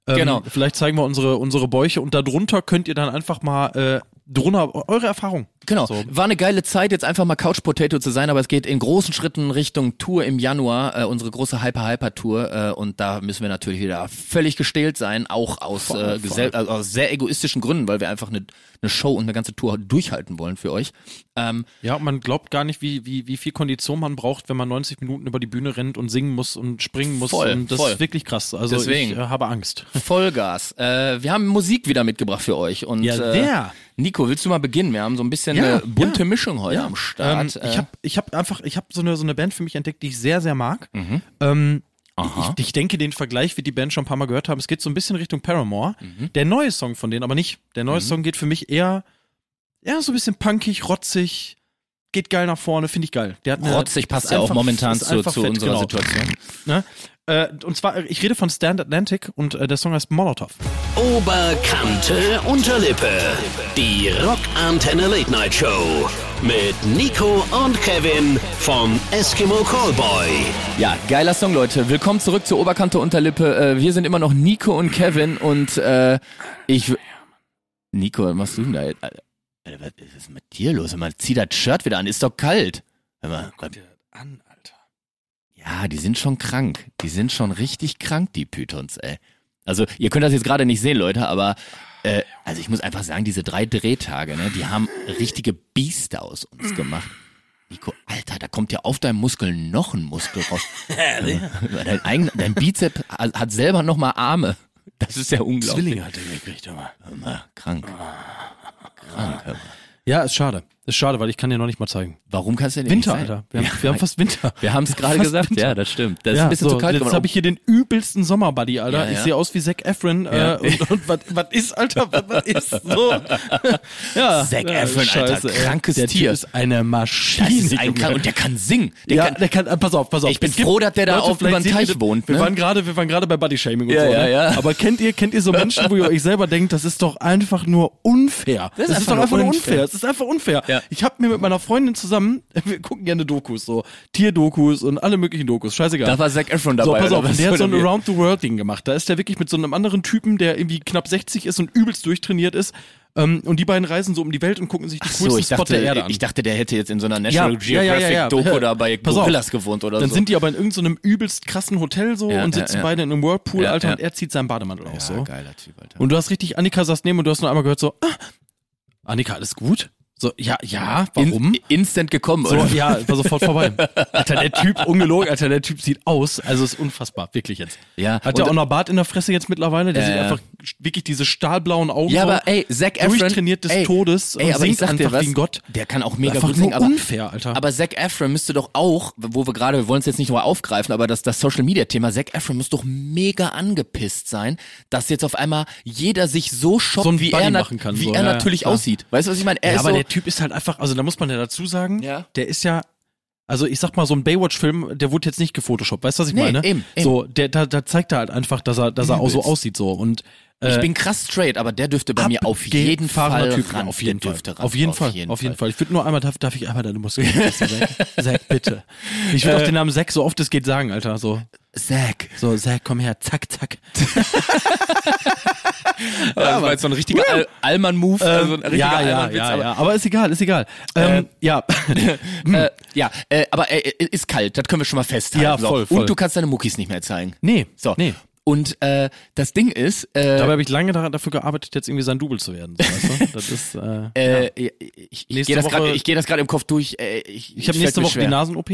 Speaker 3: Ähm,
Speaker 2: Genau.
Speaker 3: Vielleicht zeigen wir unsere, unsere Bäuche und darunter könnt ihr dann einfach mal drunter eure Erfahrung.
Speaker 2: Genau.
Speaker 3: So.
Speaker 2: War eine geile Zeit, jetzt einfach mal Couch Potato zu sein, aber es geht in großen Schritten Richtung Tour im Januar, äh, unsere große Hyper Hyper Tour. Äh, und da müssen wir natürlich wieder völlig gestählt sein, auch aus,
Speaker 3: Voll,
Speaker 2: äh, also aus sehr egoistischen Gründen, weil wir einfach eine, eine Show und eine ganze Tour durchhalten wollen für euch. Ähm,
Speaker 3: Ja, man glaubt gar nicht, wie, wie, wie viel Kondition man braucht, wenn man 90 Minuten über die Bühne rennt und singen muss und springen muss.
Speaker 2: Voll,
Speaker 3: und das
Speaker 2: voll.
Speaker 3: ist wirklich krass. Also
Speaker 2: Deswegen.
Speaker 3: ich äh, habe Angst.
Speaker 2: Vollgas. Äh, wir haben Musik wieder mitgebracht für euch. Und,
Speaker 3: Ja,
Speaker 2: äh,
Speaker 3: wer?
Speaker 2: Nico, willst du mal beginnen? Wir haben so ein bisschen
Speaker 3: Ja,
Speaker 2: eine bunte
Speaker 3: ja.
Speaker 2: Mischung heute am
Speaker 3: Ähm,
Speaker 2: Start.
Speaker 3: ich habe ich hab einfach, ich habe so eine, so eine Band für mich entdeckt, die ich sehr, sehr mag.
Speaker 2: Mhm.
Speaker 3: Ähm, ich, ich denke, den Vergleich wird die Band schon ein paar Mal gehört haben. Es geht so ein bisschen Richtung Paramore.
Speaker 2: Mhm.
Speaker 3: Der neue Song von denen aber nicht. Der neue Song geht für mich eher, eher so ein bisschen punkig, rotzig, geht geil nach vorne, finde ich geil. Der hat eine,
Speaker 2: Rotzig passt ja auch
Speaker 3: einfach-
Speaker 2: momentan
Speaker 3: ist
Speaker 2: zu,
Speaker 3: einfach
Speaker 2: zu
Speaker 3: fett,
Speaker 2: unserer
Speaker 3: genau.
Speaker 2: Situation.
Speaker 3: Ne? Äh, und zwar, ich rede von Stand Atlantic und äh, der Song heißt Molotov.
Speaker 1: Oberkante Unterlippe. Die Rockantenne Late Night Show. Mit Nico und Kevin vom Eskimo Callboy.
Speaker 2: Ja, geiler Song, Leute. Willkommen zurück zur Oberkante Unterlippe. Äh, wir sind immer noch Nico und Kevin und äh, ich. Nico, was machst du denn da jetzt? Was ist mit dir los? Hör mal, zieh das Shirt wieder an, ist doch kalt. Hör mal, was-
Speaker 3: An, Alter.
Speaker 2: ja, die sind schon krank. Die sind schon richtig krank, die Pythons, ey. Also, ihr könnt das jetzt gerade nicht sehen, Leute, aber äh, also ich muss einfach sagen, diese drei Drehtage, ne, die haben richtige Biester aus uns gemacht. Nico, Alter, da kommt ja auf deinem Muskel noch ein Muskel raus. dein, eigen, dein Bizep hat selber noch mal Arme. Das ist ja unglaublich.
Speaker 3: hat er gekriegt, aber.
Speaker 2: Hör mal, krank.
Speaker 3: Ja, ist schade. Ist schade, weil ich kann dir noch nicht mal zeigen.
Speaker 2: Warum kannst du denn
Speaker 3: Winter,
Speaker 2: nicht sein?
Speaker 3: Alter. Wir haben,
Speaker 2: Ja,
Speaker 3: wir haben fast Winter.
Speaker 2: wir haben es gerade gesagt,
Speaker 3: Winter.
Speaker 2: ja, das stimmt. Das ist ein bisschen
Speaker 3: so,
Speaker 2: zu kalt
Speaker 3: Jetzt habe ich hier den übelsten Sommerbuddy, Alter.
Speaker 2: Ja,
Speaker 3: Ich
Speaker 2: ja.
Speaker 3: sehe aus wie Zac Efron.
Speaker 2: Ja.
Speaker 3: Äh, und und was was ist, Alter? Was, was ist so? ja,
Speaker 2: Zac
Speaker 3: ja,
Speaker 2: Efron, Alter, krankes
Speaker 3: der
Speaker 2: Tier.
Speaker 3: Ist eine Maschine.
Speaker 2: das ist ein krank und der kann singen. Der
Speaker 3: ja,
Speaker 2: kann,
Speaker 3: der kann, äh, pass auf, pass auf.
Speaker 2: Ich bin froh, dass der da auf
Speaker 3: vielleicht
Speaker 2: über den Teich wohnt,
Speaker 3: Wir
Speaker 2: ne?
Speaker 3: waren gerade, wir waren gerade bei Body Shaming und
Speaker 2: Ja,
Speaker 3: so,
Speaker 2: ja,
Speaker 3: ne?
Speaker 2: ja.
Speaker 3: Aber kennt ihr, kennt ihr so Menschen, wo ihr euch selber denkt, das ist doch einfach nur unfair. Das, ist, doch einfach nur unfair. Es ist einfach unfair.
Speaker 2: Ja.
Speaker 3: Ich habe mir mit meiner Freundin zusammen, wir gucken gerne Dokus, so Tierdokus und alle möglichen Dokus, scheißegal.
Speaker 2: da war Zac Efron
Speaker 3: So,
Speaker 2: dabei.
Speaker 3: pass
Speaker 2: oder
Speaker 3: auf, der hat so ein Around the World Ding gemacht. Da ist der wirklich mit so einem anderen Typen, der irgendwie knapp 60 ist und übelst durchtrainiert ist. Ähm, und die beiden reisen so um die Welt und gucken sich die
Speaker 2: Ach
Speaker 3: coolsten
Speaker 2: so,
Speaker 3: Spot
Speaker 2: dachte,
Speaker 3: der Erde an.
Speaker 2: ich dachte, der hätte jetzt in so einer National
Speaker 3: Ja,
Speaker 2: Geographic
Speaker 3: ja, ja.
Speaker 2: Doku da bei
Speaker 3: Pass auf.
Speaker 2: Gorillas gewohnt oder
Speaker 3: dann
Speaker 2: so.
Speaker 3: sind die aber in irgendeinem übelst krassen Hotel so und sitzen beide in einem Whirlpool, Alter, und er zieht seinen Bademantel aus. So.
Speaker 2: geiler Typ, Alter.
Speaker 3: Und du hast richtig, Annika saß neben und du hast nur einmal gehört so, ah, Annika, alles gut? So, ja, ja, warum?
Speaker 2: In, instant gekommen,
Speaker 3: so,
Speaker 2: oder?
Speaker 3: ja, war sofort vorbei. Alter, der Typ, ungelogen, Alter, der Typ sieht aus, also ist unfassbar, wirklich jetzt.
Speaker 2: Ja,
Speaker 3: Hat der auch noch Bart in der Fresse jetzt mittlerweile? Der
Speaker 2: Ja,
Speaker 3: sieht
Speaker 2: ja.
Speaker 3: einfach wirklich diese stahlblauen Augen
Speaker 2: Ja, aber ey, Zac Efron.
Speaker 3: durchtrainiert des
Speaker 2: ey,
Speaker 3: Todes
Speaker 2: ey,
Speaker 3: und
Speaker 2: aber ich
Speaker 3: singt
Speaker 2: sag dir
Speaker 3: einfach
Speaker 2: was,
Speaker 3: wie ein Gott.
Speaker 2: Der kann auch mega
Speaker 3: Einfach
Speaker 2: gut singen, aber,
Speaker 3: unfair, Alter.
Speaker 2: aber Zac Efron müsste doch auch, wo wir gerade, wir wollen es jetzt nicht nur aufgreifen, aber das, das Social Media Thema, Zac Efron muss doch mega angepisst sein, dass jetzt auf einmal jeder sich so shoppt,
Speaker 3: So
Speaker 2: wie
Speaker 3: Buddy
Speaker 2: er, na-
Speaker 3: machen kann,
Speaker 2: wie
Speaker 3: so,
Speaker 2: er
Speaker 3: ja, ja,
Speaker 2: natürlich
Speaker 3: klar.
Speaker 2: aussieht. Weißt du, was ich meine? Er
Speaker 3: ja,
Speaker 2: ist so,
Speaker 3: der Typ ist halt einfach, also da muss man ja dazu sagen,
Speaker 2: Ja.
Speaker 3: der ist ja, also ich sag mal, so ein Baywatch-Film, der wurde jetzt nicht gefotoshoppt, weißt du, was ich
Speaker 2: Nee,
Speaker 3: meine?
Speaker 2: eben, eben.
Speaker 3: So, der, da, da zeigt er halt einfach, dass er, dass er auch so aussieht so und äh,
Speaker 2: ich bin krass straight, aber der dürfte bei mir auf jeden Fall
Speaker 3: Typ,
Speaker 2: ran.
Speaker 3: auf jeden Fall,
Speaker 2: dürfte ran.
Speaker 3: auf jeden Fall, auf jeden Fall. Ich würde nur einmal, darf, darf ich einmal deine Muskeln Zack? Zack, bitte. Ich würde auch den Namen Zack so oft es geht sagen, Alter, so.
Speaker 2: Zac.
Speaker 3: So, Zack, komm her, zack, zack.
Speaker 2: das war jetzt so ein richtiger Al Allmann-Move. also ein richtiger
Speaker 3: ja, ja,
Speaker 2: Allmann-Witz,
Speaker 3: ja,
Speaker 2: aber-
Speaker 3: ja, aber ist egal, ist egal. Ähm, ja.
Speaker 2: Äh, ja, äh, aber äh, ist kalt, das können wir schon mal festhalten.
Speaker 3: Ja, voll, voll.
Speaker 2: Und du kannst deine Muckis nicht mehr zeigen.
Speaker 3: nee,
Speaker 2: So.
Speaker 3: nee.
Speaker 2: Und äh, das Ding ist, äh,
Speaker 3: Dabei habe ich lange daran- dafür gearbeitet, jetzt irgendwie sein Double zu werden. So, weißt du? Das ist, äh,
Speaker 2: äh, ich, ich,
Speaker 3: Nächste
Speaker 2: gehe das gerade ich geh im Kopf durch. Äh, ich
Speaker 3: ich habe
Speaker 2: es
Speaker 3: nächste Woche die
Speaker 2: schwer.
Speaker 3: Nasen-OP.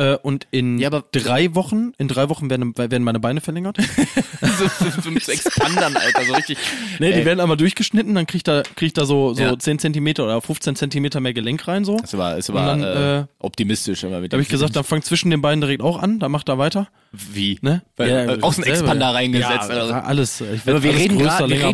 Speaker 3: Äh, und in
Speaker 2: Ja, aber-
Speaker 3: drei Wochen, in drei Wochen werden, werden meine Beine verlängert.
Speaker 2: so, so, so mit Expandern, Alter, so richtig.
Speaker 3: Nee, die
Speaker 2: Ey.
Speaker 3: werden einmal durchgeschnitten, dann kriegt da, kriegt da so, so
Speaker 2: Ja.
Speaker 3: 10 Zentimeter oder 15 Zentimeter mehr Gelenk rein, so.
Speaker 2: Das war, das war
Speaker 3: dann,
Speaker 2: äh,
Speaker 3: äh,
Speaker 2: optimistisch immer mit
Speaker 3: Da habe ich gesagt, dann fangt zwischen den beiden direkt auch an, dann macht er weiter.
Speaker 2: wie?
Speaker 3: Ne?
Speaker 2: Weil,
Speaker 3: Ja,
Speaker 2: äh, Außenexpander
Speaker 3: selber.
Speaker 2: reingesetzt.
Speaker 3: Ja,
Speaker 2: oder so.
Speaker 3: alles. Ich werd
Speaker 2: Aber wir
Speaker 3: alles
Speaker 2: reden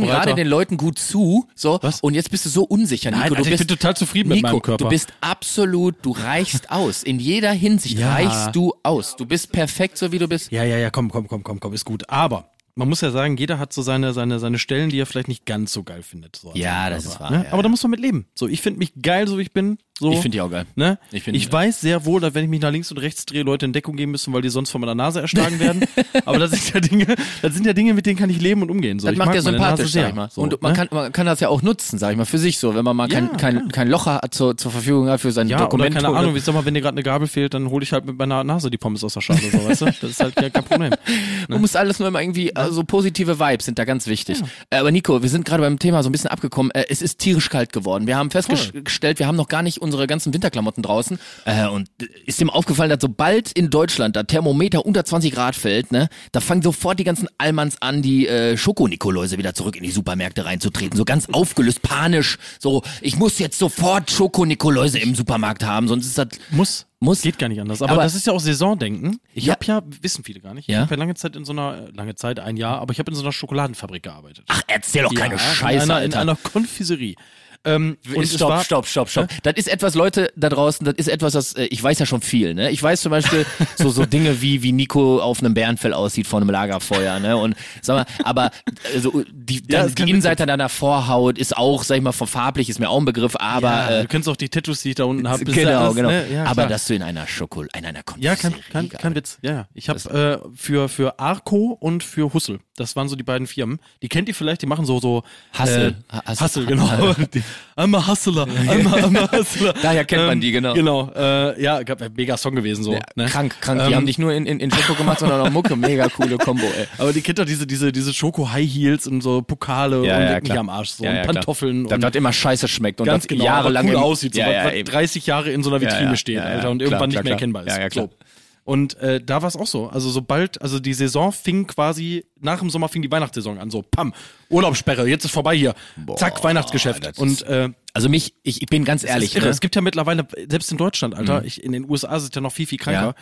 Speaker 2: gerade, den Leuten gut zu, so.
Speaker 3: Was?
Speaker 2: Und jetzt bist du so unsicher, Nico.
Speaker 3: Nein,
Speaker 2: du
Speaker 3: Alter, ich
Speaker 2: bist
Speaker 3: bin total zufrieden mit
Speaker 2: Nico,
Speaker 3: meinem Körper.
Speaker 2: du bist absolut, du reichst aus. In jeder Hinsicht
Speaker 3: Ja.
Speaker 2: Reichst du aus. Du bist perfekt, so wie du bist.
Speaker 3: Ja, ja, ja, komm, komm, komm, komm, komm, ist gut. Aber man muss ja sagen, jeder hat so seine, seine, seine Stellen, die er vielleicht nicht ganz so geil findet. So
Speaker 2: Ja, das ist wahr,
Speaker 3: Ne?
Speaker 2: ja,
Speaker 3: Aber da muss man mit leben. So, ich finde mich geil, so wie ich bin. So.
Speaker 2: Ich finde die auch geil.
Speaker 3: Ne?
Speaker 2: Ich find-
Speaker 3: ich weiß sehr wohl, dass wenn ich mich nach links und rechts drehe, Leute in Deckung gehen müssen, weil die sonst von meiner Nase erschlagen werden. Aber das sind ja Dinge, das sind ja Dinge, mit denen kann ich leben und umgehen. So,
Speaker 2: Das
Speaker 3: ich
Speaker 2: macht ja sympathisch, sag ich mal.
Speaker 3: So,
Speaker 2: und man,
Speaker 3: ne?
Speaker 2: kann, man kann das ja auch nutzen, sag ich mal, für sich so, wenn man mal kein,
Speaker 3: Ja,
Speaker 2: kein, kein Loch hat zur, zur Verfügung hat für sein
Speaker 3: ja, oder
Speaker 2: Dokument.
Speaker 3: keine Ahnung, ich sag mal, wenn dir gerade eine Gabel fehlt, dann hole ich halt mit meiner Nase die Pommes aus der Schale, so, weißt du? Das ist halt kein, kein Problem.
Speaker 2: Man muss alles nur immer irgendwie, also positive Vibes sind da ganz wichtig. Äh, aber Nico, wir sind gerade beim Thema so ein bisschen abgekommen. Äh, es ist tierisch kalt geworden. Wir haben festgestellt, wir haben noch gar nicht unsere ganzen Winterklamotten draußen. Äh, und ist dem aufgefallen, dass sobald in Deutschland der Thermometer unter 20 Grad fällt, ne, da fangen sofort die ganzen Allmanns an, die äh, Schokonikoläuse wieder zurück in die Supermärkte reinzutreten. So ganz aufgelöst, panisch. So, ich muss jetzt sofort Schokonikoläuse im Supermarkt haben, sonst ist das
Speaker 3: Muss.
Speaker 2: Muss.
Speaker 3: Geht gar nicht anders. Aber,
Speaker 2: Aber-
Speaker 3: das ist ja auch Saisondenken. Ich
Speaker 2: Ja.
Speaker 3: habe ja, wissen viele gar nicht, ich
Speaker 2: Ja.
Speaker 3: habe ja lange Zeit in so einer, lange Zeit, ein Jahr, aber ich habe in so einer Schokoladenfabrik gearbeitet.
Speaker 2: Ach, erzähl doch keine
Speaker 3: Ja,
Speaker 2: Scheiße,
Speaker 3: in einer, in einer Konfiserie. Ähm, und
Speaker 2: stopp,
Speaker 3: war,
Speaker 2: stopp, stopp, stopp. Das ist etwas, Leute da draußen, das ist etwas, das, äh, ich weiß ja schon viel, ne? Ich weiß zum Beispiel so, so Dinge wie, wie Nico auf einem Bärenfell aussieht vor einem Lagerfeuer, ne? Und sag mal, aber also, die,
Speaker 3: Ja,
Speaker 2: dann, die Innenseite deiner Vorhaut ist auch, sag ich mal, von farblich ist mir auch ein Begriff, aber
Speaker 3: ja,
Speaker 2: äh,
Speaker 3: du kennst auch die Tattoos, die ich da unten habe.
Speaker 2: genau, genau.
Speaker 3: Ne? Ja,
Speaker 2: aber
Speaker 3: klar.
Speaker 2: dass du in einer Schokol, in einer Konfiserie
Speaker 3: Ja, kein, kein, kein Witz. Ja, ja. Ich habe äh, für für Arco und für Hussel. Das waren so die beiden Firmen. Die kennt ihr vielleicht. Die machen so so
Speaker 2: Hassel.
Speaker 3: Äh,
Speaker 2: Hassel.
Speaker 3: Hassel, genau. Die- I'm a Hustler. I'm a, I'm a Hustler.
Speaker 2: Daher kennt man die, genau.
Speaker 3: Genau. Äh, ja, mega Song gewesen so.
Speaker 2: Ja,
Speaker 3: ne?
Speaker 2: Krank, krank. Die
Speaker 3: Ähm,
Speaker 2: haben nicht nur in, in, in Schoko gemacht, sondern auch Mucke. Mega coole Kombo, ey.
Speaker 3: Aber die kennt doch diese, diese, diese Schoko-High Heels und so Pokale
Speaker 2: Ja,
Speaker 3: und
Speaker 2: ja,
Speaker 3: mich
Speaker 2: klar.
Speaker 3: am Arsch so
Speaker 2: Ja,
Speaker 3: und
Speaker 2: klar.
Speaker 3: Pantoffeln
Speaker 2: Das,
Speaker 3: und
Speaker 2: das immer scheiße schmeckt und
Speaker 3: ganz
Speaker 2: das
Speaker 3: genau,
Speaker 2: jahrelang
Speaker 3: cool aussieht, so was, was
Speaker 2: eben.
Speaker 3: 30 Jahre in so einer Vitrine steht, Alter, und
Speaker 2: klar,
Speaker 3: irgendwann
Speaker 2: klar,
Speaker 3: nicht mehr
Speaker 2: klar.
Speaker 3: erkennbar ist.
Speaker 2: Ja, ja, klar.
Speaker 3: So. Und äh, da war es auch so. Also sobald, also die Saison fing quasi, nach dem Sommer fing die Weihnachtssaison an. So, pam, Urlaubssperre, jetzt ist vorbei hier. Zack, Weihnachtsgeschäft. Und äh,
Speaker 2: Also mich, ich, ich bin ganz ehrlich,
Speaker 3: ist irre.
Speaker 2: ne?
Speaker 3: Es gibt ja mittlerweile, selbst in Deutschland, Alter, ich, in den USA ist es ja noch viel, viel kranker.
Speaker 2: Ja.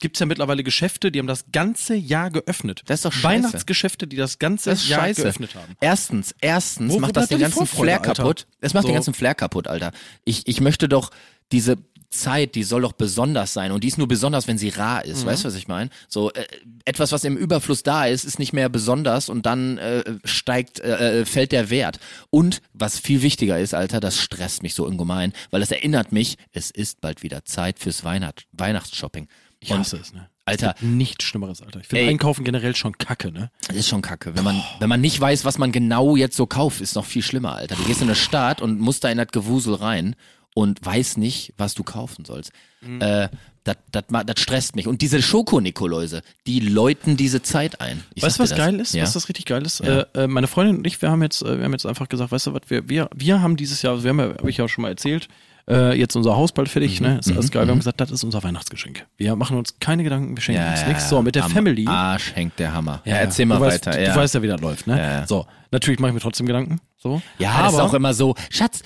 Speaker 3: Gibt es ja mittlerweile Geschäfte, die haben das ganze Jahr geöffnet.
Speaker 2: Das ist doch scheiße.
Speaker 3: Weihnachtsgeschäfte, die das ganze
Speaker 2: Das
Speaker 3: Jahr
Speaker 2: scheiße.
Speaker 3: geöffnet haben.
Speaker 2: Erstens, erstens
Speaker 3: Wo-
Speaker 2: macht das den ganzen
Speaker 3: Vorfreude,
Speaker 2: Flair
Speaker 3: Alter?
Speaker 2: kaputt. Es macht
Speaker 3: So.
Speaker 2: den ganzen Flair kaputt, Alter. Ich, ich möchte doch diese Zeit, die soll doch besonders sein und die ist nur besonders, wenn sie rar
Speaker 3: Mhm.
Speaker 2: ist. Weißt du, was ich meine? So äh, etwas, was im Überfluss da ist, ist nicht mehr besonders und dann äh, steigt, äh, äh, fällt der Wert. Und was viel wichtiger ist, Alter, das stresst mich so ungemein, weil es erinnert mich, es ist bald wieder Zeit fürs Weihnacht Weihnachtsshopping.
Speaker 3: Ich hasse es, ne?
Speaker 2: Alter,
Speaker 3: Nichts Schlimmeres, Alter. Ich finde. Einkaufen generell schon kacke, ne?
Speaker 2: Das ist schon kacke. Wenn man, wenn man nicht weiß, was man genau jetzt so kauft, ist noch viel schlimmer, Alter. Du gehst in eine Stadt und musst da in das Gewusel rein und weiß nicht, was du kaufen sollst.
Speaker 3: Mhm.
Speaker 2: Äh, das, das, ma- das stresst mich. Und diese Schoko-Nikoläuse, die läuten diese Zeit ein. Ich
Speaker 3: weißt du, was geil ist?
Speaker 2: Ja.
Speaker 3: Was das richtig geil ist?
Speaker 2: Ja.
Speaker 3: Äh, äh, meine Freundin und ich, wir haben jetzt, äh, wir haben jetzt einfach gesagt, weißt du was, wir, wir, wir haben dieses Jahr, also wir haben ja, habe ich ja schon mal erzählt, äh, jetzt unser Haus bald fertig, ne? Ist alles geil. Wir haben gesagt, das ist unser Weihnachtsgeschenk. Wir machen uns keine Gedanken, wir schenken
Speaker 2: Mhm. Ja,
Speaker 3: uns nichts. So, mit der
Speaker 2: Am
Speaker 3: Family.
Speaker 2: Arsch hängt der Hammer. Ja, erzähl mal
Speaker 3: weißt,
Speaker 2: weiter.
Speaker 3: Du weißt ja, wie das läuft, ne? So, natürlich mache ich mir trotzdem Gedanken. So.
Speaker 2: ja,
Speaker 3: aber
Speaker 2: ist auch immer so, Schatz,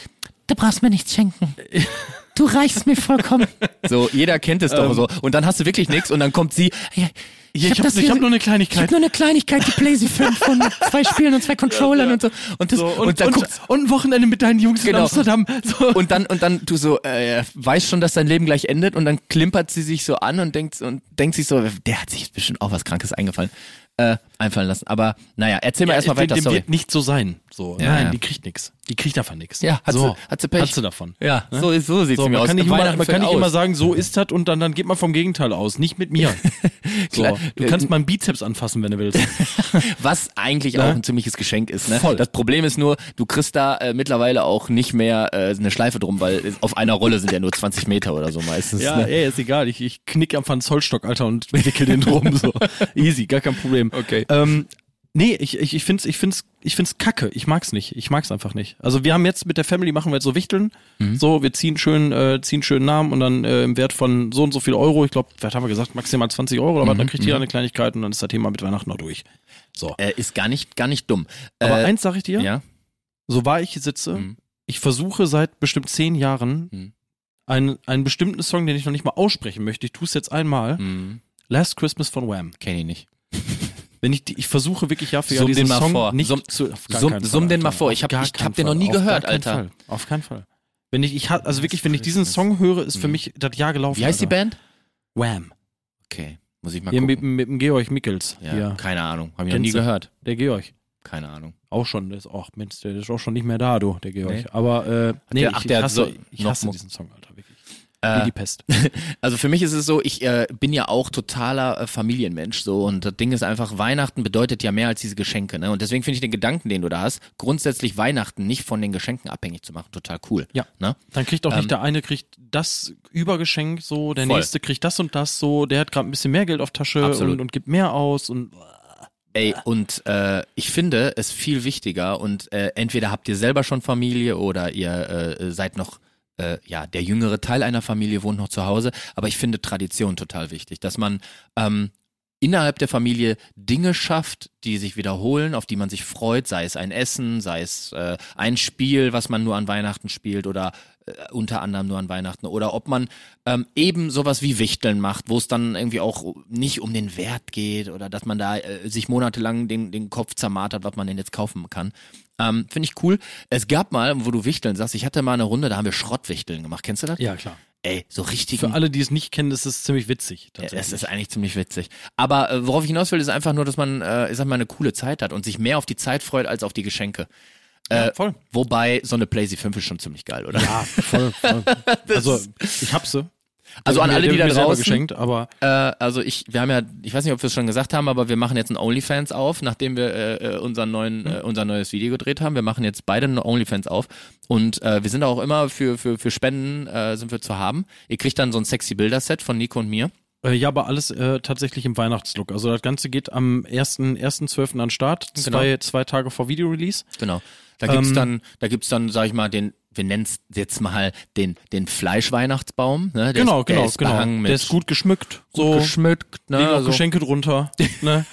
Speaker 2: du brauchst mir nichts schenken. Du reichst mir vollkommen. So, jeder kennt es doch so. Und dann hast du wirklich nichts und dann kommt sie, ja,
Speaker 3: ich habe
Speaker 2: das
Speaker 3: hab,
Speaker 2: hier-
Speaker 3: hab nur eine
Speaker 2: Ich
Speaker 3: Kleinigkeit.
Speaker 2: habe nur eine Kleinigkeit, die PlayStation 5 von zwei Spielen und zwei Controllern und so. Und, das,
Speaker 3: so,
Speaker 2: und,
Speaker 3: und,
Speaker 2: dann
Speaker 3: und,
Speaker 2: guckt,
Speaker 3: und ein Wochenende mit deinen Jungs
Speaker 2: Genau.
Speaker 3: in Amsterdam. So.
Speaker 2: und dann und dann du so äh, weißt schon, dass dein Leben gleich endet und dann klimpert sie sich so an und denkt und denkt sich so, der hat sich jetzt bestimmt auch was Krankes eingefallen. äh, einfallen lassen. Aber naja, erzähl mal
Speaker 3: Ja,
Speaker 2: erstmal weiter,
Speaker 3: dem
Speaker 2: sorry.
Speaker 3: wird nicht so sein. So,
Speaker 2: Ja,
Speaker 3: nein,
Speaker 2: ja.
Speaker 3: die kriegt nix. Die kriegt davon nix.
Speaker 2: Ja, hat
Speaker 3: so,
Speaker 2: sie- hat sie Pech.
Speaker 3: Hat sie davon.
Speaker 2: Ja, so, ist- so sieht's
Speaker 3: So,
Speaker 2: mir
Speaker 3: man
Speaker 2: aus.
Speaker 3: kann nicht, immer, man kann nicht immer sagen, so ist das und dann, dann geht man vom Gegenteil aus. Nicht mit mir.
Speaker 2: Klar.
Speaker 3: So, du kannst meinen Bizeps anfassen, wenn du willst.
Speaker 2: Was eigentlich
Speaker 3: Ne?
Speaker 2: auch ein ziemliches Geschenk ist. Ne?
Speaker 3: Voll.
Speaker 2: Das Problem ist nur, du kriegst da äh, mittlerweile auch nicht mehr äh, eine Schleife drum, weil auf einer Rolle sind ja nur 20 Meter oder so meistens.
Speaker 3: Ja,
Speaker 2: ne?
Speaker 3: ey, ist egal. Ich, ich knick am Van Zollstock, Alter, und wickel den drum. So. Easy, gar kein Problem.
Speaker 2: Okay.
Speaker 3: Ähm, nee, ich, ich, ich find's, ich find's, ich find's kacke. Ich mag's nicht. Ich mag's einfach nicht. Also wir haben jetzt mit der Family machen wir jetzt so Wichteln.
Speaker 2: Mhm.
Speaker 3: So, wir ziehen schön, äh, ziehen schönen Namen und dann äh, im Wert von so und so viel Euro, ich glaube, was haben wir gesagt, maximal 20 Euro oder was,
Speaker 2: Mhm,
Speaker 3: dann kriegt jeder eine Kleinigkeit und dann ist das Thema mit Weihnachten noch durch. So.
Speaker 2: Äh, ist gar nicht, gar nicht dumm.
Speaker 3: Aber
Speaker 2: äh,
Speaker 3: eins sag ich dir,
Speaker 2: ja.
Speaker 3: so wahr ich hier sitze,
Speaker 2: Mhm.
Speaker 3: ich versuche seit bestimmt zehn Jahren
Speaker 2: Mhm.
Speaker 3: einen, einen bestimmten Song, den ich noch nicht mal aussprechen möchte, ich tue es jetzt einmal,
Speaker 2: Hm,
Speaker 3: Last Christmas von Wham.
Speaker 2: kenn ich nicht.
Speaker 3: Wenn ich, die, ich versuche wirklich Jahr für Jahr
Speaker 2: Summ
Speaker 3: diesen Song
Speaker 2: vor.
Speaker 3: nicht
Speaker 2: Summ-
Speaker 3: zu,
Speaker 2: summ- summ den mal vor. Ich hab-
Speaker 3: gar
Speaker 2: ich hab den noch nie
Speaker 3: Auf
Speaker 2: gehört, Alter.
Speaker 3: Fall. Auf keinen Fall. Wenn ich, ich also wirklich, wenn ich diesen Song höre, ist für mich das Jahr gelaufen.
Speaker 2: Wie heißt die
Speaker 3: Alter.
Speaker 2: Band?
Speaker 3: Wham.
Speaker 2: Okay, muss ich mal
Speaker 3: mit,
Speaker 2: gucken.
Speaker 3: mit dem Georg Mickels.
Speaker 2: ja,
Speaker 3: Hier.
Speaker 2: keine Ahnung, habe ich noch nie gehört.
Speaker 3: Der Georg.
Speaker 2: Keine Ahnung.
Speaker 3: Auch schon, der ist auch, Mensch, der ist auch schon nicht mehr da, du, der Georg.
Speaker 2: Nee.
Speaker 3: Aber, äh, nee,
Speaker 2: der-
Speaker 3: ich,
Speaker 2: ach,
Speaker 3: ich
Speaker 2: der
Speaker 3: hasse,
Speaker 2: so
Speaker 3: ich hasse diesen Song, Alter, Wie die Pest.
Speaker 2: Also für mich ist es so, ich äh, bin ja auch totaler äh, Familienmensch so und das Ding ist einfach, Weihnachten bedeutet ja mehr als diese Geschenke, ne? Und deswegen finde ich den Gedanken, den du da hast, grundsätzlich Weihnachten nicht von den Geschenken abhängig zu machen, total cool.
Speaker 3: Ja.
Speaker 2: Ne?
Speaker 3: Dann kriegt auch
Speaker 2: Ähm,
Speaker 3: nicht der eine kriegt das Übergeschenk so, der
Speaker 2: Voll.
Speaker 3: nächste kriegt das und das so, der hat gerade ein bisschen mehr Geld auf Tasche und, und gibt mehr aus und
Speaker 2: Ey, und äh, ich finde es viel wichtiger und äh, entweder habt ihr selber schon Familie oder ihr äh, seid noch äh, ja, der jüngere Teil einer Familie wohnt noch zu Hause, aber ich finde Tradition total wichtig, dass man ähm, innerhalb der Familie Dinge schafft, die sich wiederholen, auf die man sich freut, sei es ein Essen, sei es äh, ein Spiel, was man nur an Weihnachten spielt oder äh, unter anderem nur an Weihnachten oder ob man ähm, eben sowas wie Wichteln macht, wo es dann irgendwie auch nicht um den Wert geht oder dass man da äh, sich monatelang den, den Kopf zermartert, was man denn jetzt kaufen kann. Ähm, Finde ich cool. Es gab mal, wo du Wichteln sagst, ich hatte mal eine Runde, da haben wir Schrottwichteln gemacht. Kennst du das?
Speaker 3: ja, klar.
Speaker 2: Ey, so richtig.
Speaker 3: Für alle, die es nicht kennen, ist es ziemlich witzig.
Speaker 2: Ja. Es ist eigentlich ziemlich witzig. Aber äh, worauf ich hinaus will, ist einfach nur, dass man, äh, ich sag mal, eine coole Zeit hat und sich mehr auf die Zeit freut als auf die Geschenke.
Speaker 3: ja,
Speaker 2: Äh,
Speaker 3: voll.
Speaker 2: Wobei so eine PlayStation 5 ist schon ziemlich geil, oder?
Speaker 3: Ja, voll, voll. also, ich hab sie.
Speaker 2: Also an
Speaker 3: Mir-
Speaker 2: alle, die
Speaker 3: mir
Speaker 2: da draußen,
Speaker 3: geschenkt, aber
Speaker 2: äh, also ich, wir haben ja, ich weiß nicht, ob wir es schon gesagt haben, aber wir machen jetzt einen OnlyFans auf, nachdem wir äh, äh, unseren neuen, äh, unser neues Video gedreht haben. Wir machen jetzt beide einen OnlyFans auf und äh, wir sind auch immer für für für Spenden äh, sind wir zu haben. Ihr kriegt dann so ein sexy Bilderset von Nico und mir.
Speaker 3: äh, ja, aber alles äh, tatsächlich im Weihnachtslook. Also das Ganze geht am 1.1.12. 1.12. an Start, zwei,
Speaker 2: Genau.
Speaker 3: zwei Tage vor Videorelease.
Speaker 2: Genau. Da gibt's
Speaker 3: Ähm,
Speaker 2: dann, da gibt's dann, sag ich mal, den, wir nennen's jetzt mal den, den Fleischweihnachtsbaum. Ne? Der
Speaker 3: genau,
Speaker 2: ist, der
Speaker 3: genau,
Speaker 2: ist
Speaker 3: genau.
Speaker 2: mit
Speaker 3: Der ist gut geschmückt.
Speaker 2: gut
Speaker 3: so
Speaker 2: geschmückt. Ne?
Speaker 3: liegen
Speaker 2: Also,
Speaker 3: Geschenke drunter. ne?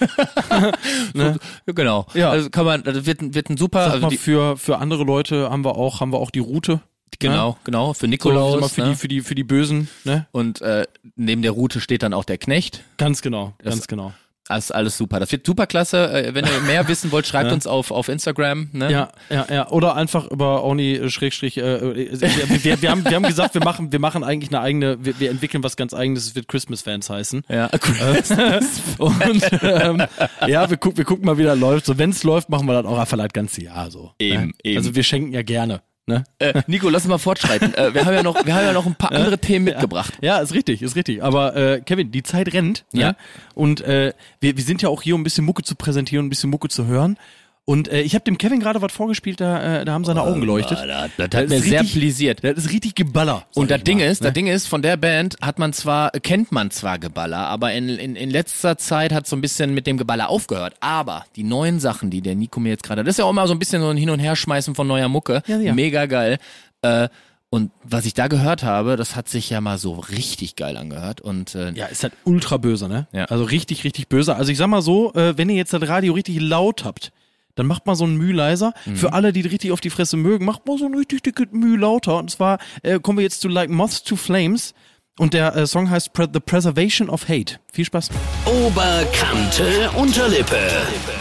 Speaker 3: ne?
Speaker 2: so, genau.
Speaker 3: Ja.
Speaker 2: Also kann man, das wird, ein- wird ein super,
Speaker 3: Sag
Speaker 2: also die,
Speaker 3: für, für andere Leute haben wir auch, haben wir auch die Route.
Speaker 2: genau, genau, für
Speaker 3: So,
Speaker 2: Nikolaus.
Speaker 3: mal, für,
Speaker 2: ne?
Speaker 3: die, für, die, für die Bösen. Ne?
Speaker 2: Und äh, neben der Route steht dann auch der Knecht.
Speaker 3: Ganz genau,
Speaker 2: Das-
Speaker 3: ganz genau.
Speaker 2: Das ist alles super. Das wird super klasse. Äh, Wenn ihr mehr wissen wollt, schreibt
Speaker 3: Ja.
Speaker 2: uns auf, auf Instagram. Ne?
Speaker 3: Ja, ja, ja. Oder einfach über Oni äh, Schrägstrich. Äh, äh, wir, wir, wir, haben, wir haben gesagt, wir machen, wir machen eigentlich eine eigene, wir, wir entwickeln was ganz eigenes. Es wird Christmas Fans heißen.
Speaker 2: Ja.
Speaker 3: Und ähm, ja, wir, guck, wir gucken mal, wie das läuft. So, wenn es läuft, machen wir das auch einfach das ganze Jahr so.
Speaker 2: Eben,
Speaker 3: ne?
Speaker 2: eben.
Speaker 3: Also wir schenken ja gerne. Ne?
Speaker 2: äh, Nico, lass uns mal fortschreiten. Äh, wir haben ja noch, wir haben ja noch ein paar andere Themen mitgebracht.
Speaker 3: Ja, ist richtig, ist richtig. Aber äh, Kevin, die Zeit rennt.
Speaker 2: Ja.
Speaker 3: Ne? Und äh, wir, wir sind ja auch hier, um ein bisschen Mucke zu präsentieren, ein bisschen Mucke zu hören. Und äh, ich habe dem Kevin gerade was vorgespielt, da, äh, da haben seine Augen geleuchtet.
Speaker 2: Das, das
Speaker 3: Das
Speaker 2: hat mir sehr
Speaker 3: richtig-
Speaker 2: pläsiert.
Speaker 3: Das ist richtig Geballer.
Speaker 2: Und das Ding
Speaker 3: mal,
Speaker 2: ist,
Speaker 3: ne?
Speaker 2: das Ding ist, von der Band hat man zwar, kennt man zwar Geballer, aber in, in, in letzter Zeit hat so ein bisschen mit dem Geballer aufgehört. Aber die neuen Sachen, die der Nico mir jetzt gerade, das ist ja auch immer so ein bisschen so ein Hin- und Herschmeißen von neuer Mucke.
Speaker 3: Ja, ja.
Speaker 2: Mega geil. Äh, und was ich da gehört habe, das hat sich ja mal so richtig geil angehört. Und äh,
Speaker 3: Ja, ist halt ultra böse, ne?
Speaker 2: Ja.
Speaker 3: Also richtig, richtig böse. Also ich sag mal so, äh, wenn ihr jetzt das Radio richtig laut habt, dann macht mal so ein Müh leiser.
Speaker 2: Mhm.
Speaker 3: Für alle, die richtig auf die Fresse mögen, macht mal so ein richtig dickes Müh lauter. Und zwar äh, kommen wir jetzt zu Like Moths to Flames. Und der äh, Song heißt Pre The Preservation of Hate. Viel Spaß.
Speaker 1: Oberkante Unterlippe.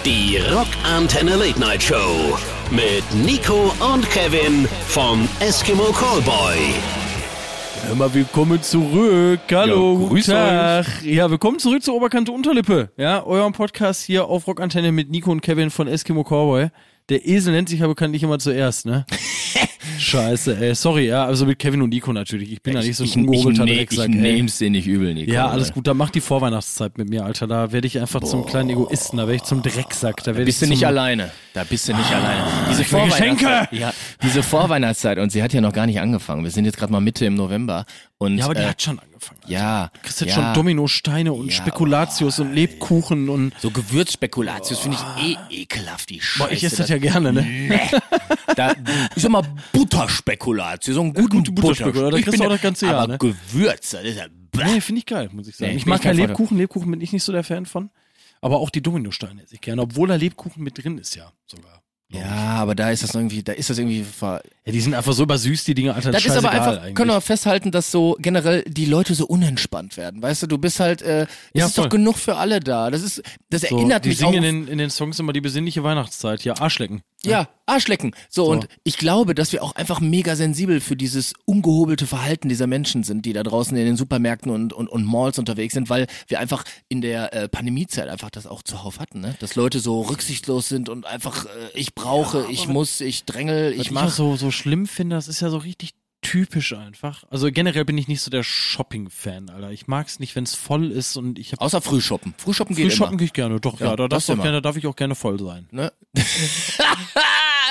Speaker 1: Die Rockantenne Late Night Show. Mit Nico und Kevin vom Eskimo Callboy.
Speaker 3: Hör mal, willkommen zurück. Hallo,
Speaker 2: Ja,
Speaker 3: guten Tag. Ja, willkommen zurück zur Oberkante Unterlippe. Ja, eurem Podcast hier auf Rockantenne mit Nico und Kevin von Eskimo Cowboy. Der Esel nennt sich ja bekanntlich immer zuerst, ne? Scheiße, ey. Sorry, ja, also mit Kevin und Nico natürlich. Ich bin ja nicht so ein
Speaker 2: ich, ich,
Speaker 3: ungehobelter
Speaker 2: ich
Speaker 3: Drecksack, ey.
Speaker 2: nehm's dir nicht übel, Nico.
Speaker 3: Ja, alles gut, dann mach die Vorweihnachtszeit mit mir, Alter. Da werde ich einfach zum kleinen Egoisten, da werde ich zum Drecksack. Da
Speaker 2: Da
Speaker 3: ich
Speaker 2: bist du nicht alleine. Da bist du nicht alleine. Diese
Speaker 3: ich!
Speaker 2: Vorweihnachtszeit- Ja, diese Vorweihnachtszeit und sie hat ja noch gar nicht angefangen. Wir sind jetzt gerade mal Mitte im November und
Speaker 3: Ja, aber die
Speaker 2: äh,
Speaker 3: hat schon angefangen. Alter.
Speaker 2: ja,
Speaker 3: Du kriegst jetzt
Speaker 2: ja,
Speaker 3: schon Dominosteine und
Speaker 2: Ja,
Speaker 3: Spekulatius und Lebkuchen und
Speaker 2: so Gewürzspekulatius finde ich eh ekelhaft, die Scheiße.
Speaker 3: Boah, ich esse das ja gerne, ne?
Speaker 2: Nee. Da, ich sag mal Butterspekulatius, so einen guten
Speaker 3: gute Butterspekulatius, da
Speaker 2: Ich
Speaker 3: kriegst
Speaker 2: bin
Speaker 3: du auch
Speaker 2: ja-
Speaker 3: das ganze Jahr,
Speaker 2: Aber
Speaker 3: ne?
Speaker 2: Gewürze, das ist ja bäh.
Speaker 3: Nee, finde ich geil, muss ich sagen.
Speaker 2: Nee,
Speaker 3: ich mag
Speaker 2: Freund
Speaker 3: Lebkuchen, Lebkuchen bin ich nicht so der Fan von. Aber auch die Dominosteine esse ich gerne, obwohl da Lebkuchen mit drin ist, ja, sogar.
Speaker 2: Ja, aber da ist das irgendwie, da ist das irgendwie ver
Speaker 3: ja, die sind einfach so übersüßt, die Dinge, Alter.
Speaker 2: Das ist aber einfach,
Speaker 3: eigentlich.
Speaker 2: können wir festhalten, dass so generell die Leute so unentspannt werden. Weißt du, du bist halt, äh, es
Speaker 3: Ja,
Speaker 2: ist doch genug für alle da. Das ist, das
Speaker 3: so,
Speaker 2: erinnert
Speaker 3: die
Speaker 2: mich auch.
Speaker 3: singen in den, in den Songs immer die besinnliche Weihnachtszeit, ja, Arschlecken.
Speaker 2: ja, Arschlecken. So,
Speaker 3: So.
Speaker 2: und ich glaube, dass wir auch einfach mega sensibel für dieses ungehobelte Verhalten dieser Menschen sind, die da draußen in den Supermärkten und, und, und Malls unterwegs sind, weil wir einfach in der äh, Pandemiezeit einfach das auch zuhauf hatten, ne? Dass Leute so rücksichtslos sind und einfach, äh, ich brauche, ich muss, ich drängel,
Speaker 3: Was
Speaker 2: ich
Speaker 3: ich auch
Speaker 2: mach.
Speaker 3: so, so schlimm finde, das ist ja so richtig typisch einfach. Also generell bin ich nicht so der Shopping-Fan, Alter. Ich mag es nicht, wenn es voll ist und ich habe
Speaker 2: Außer Frühshoppen. Frühshoppen geht
Speaker 3: Früh shoppen
Speaker 2: immer.
Speaker 3: gehe ich gerne, doch, ja,
Speaker 2: Ja,
Speaker 3: da, darf gerne, da darf ich auch gerne voll sein.
Speaker 2: Ne?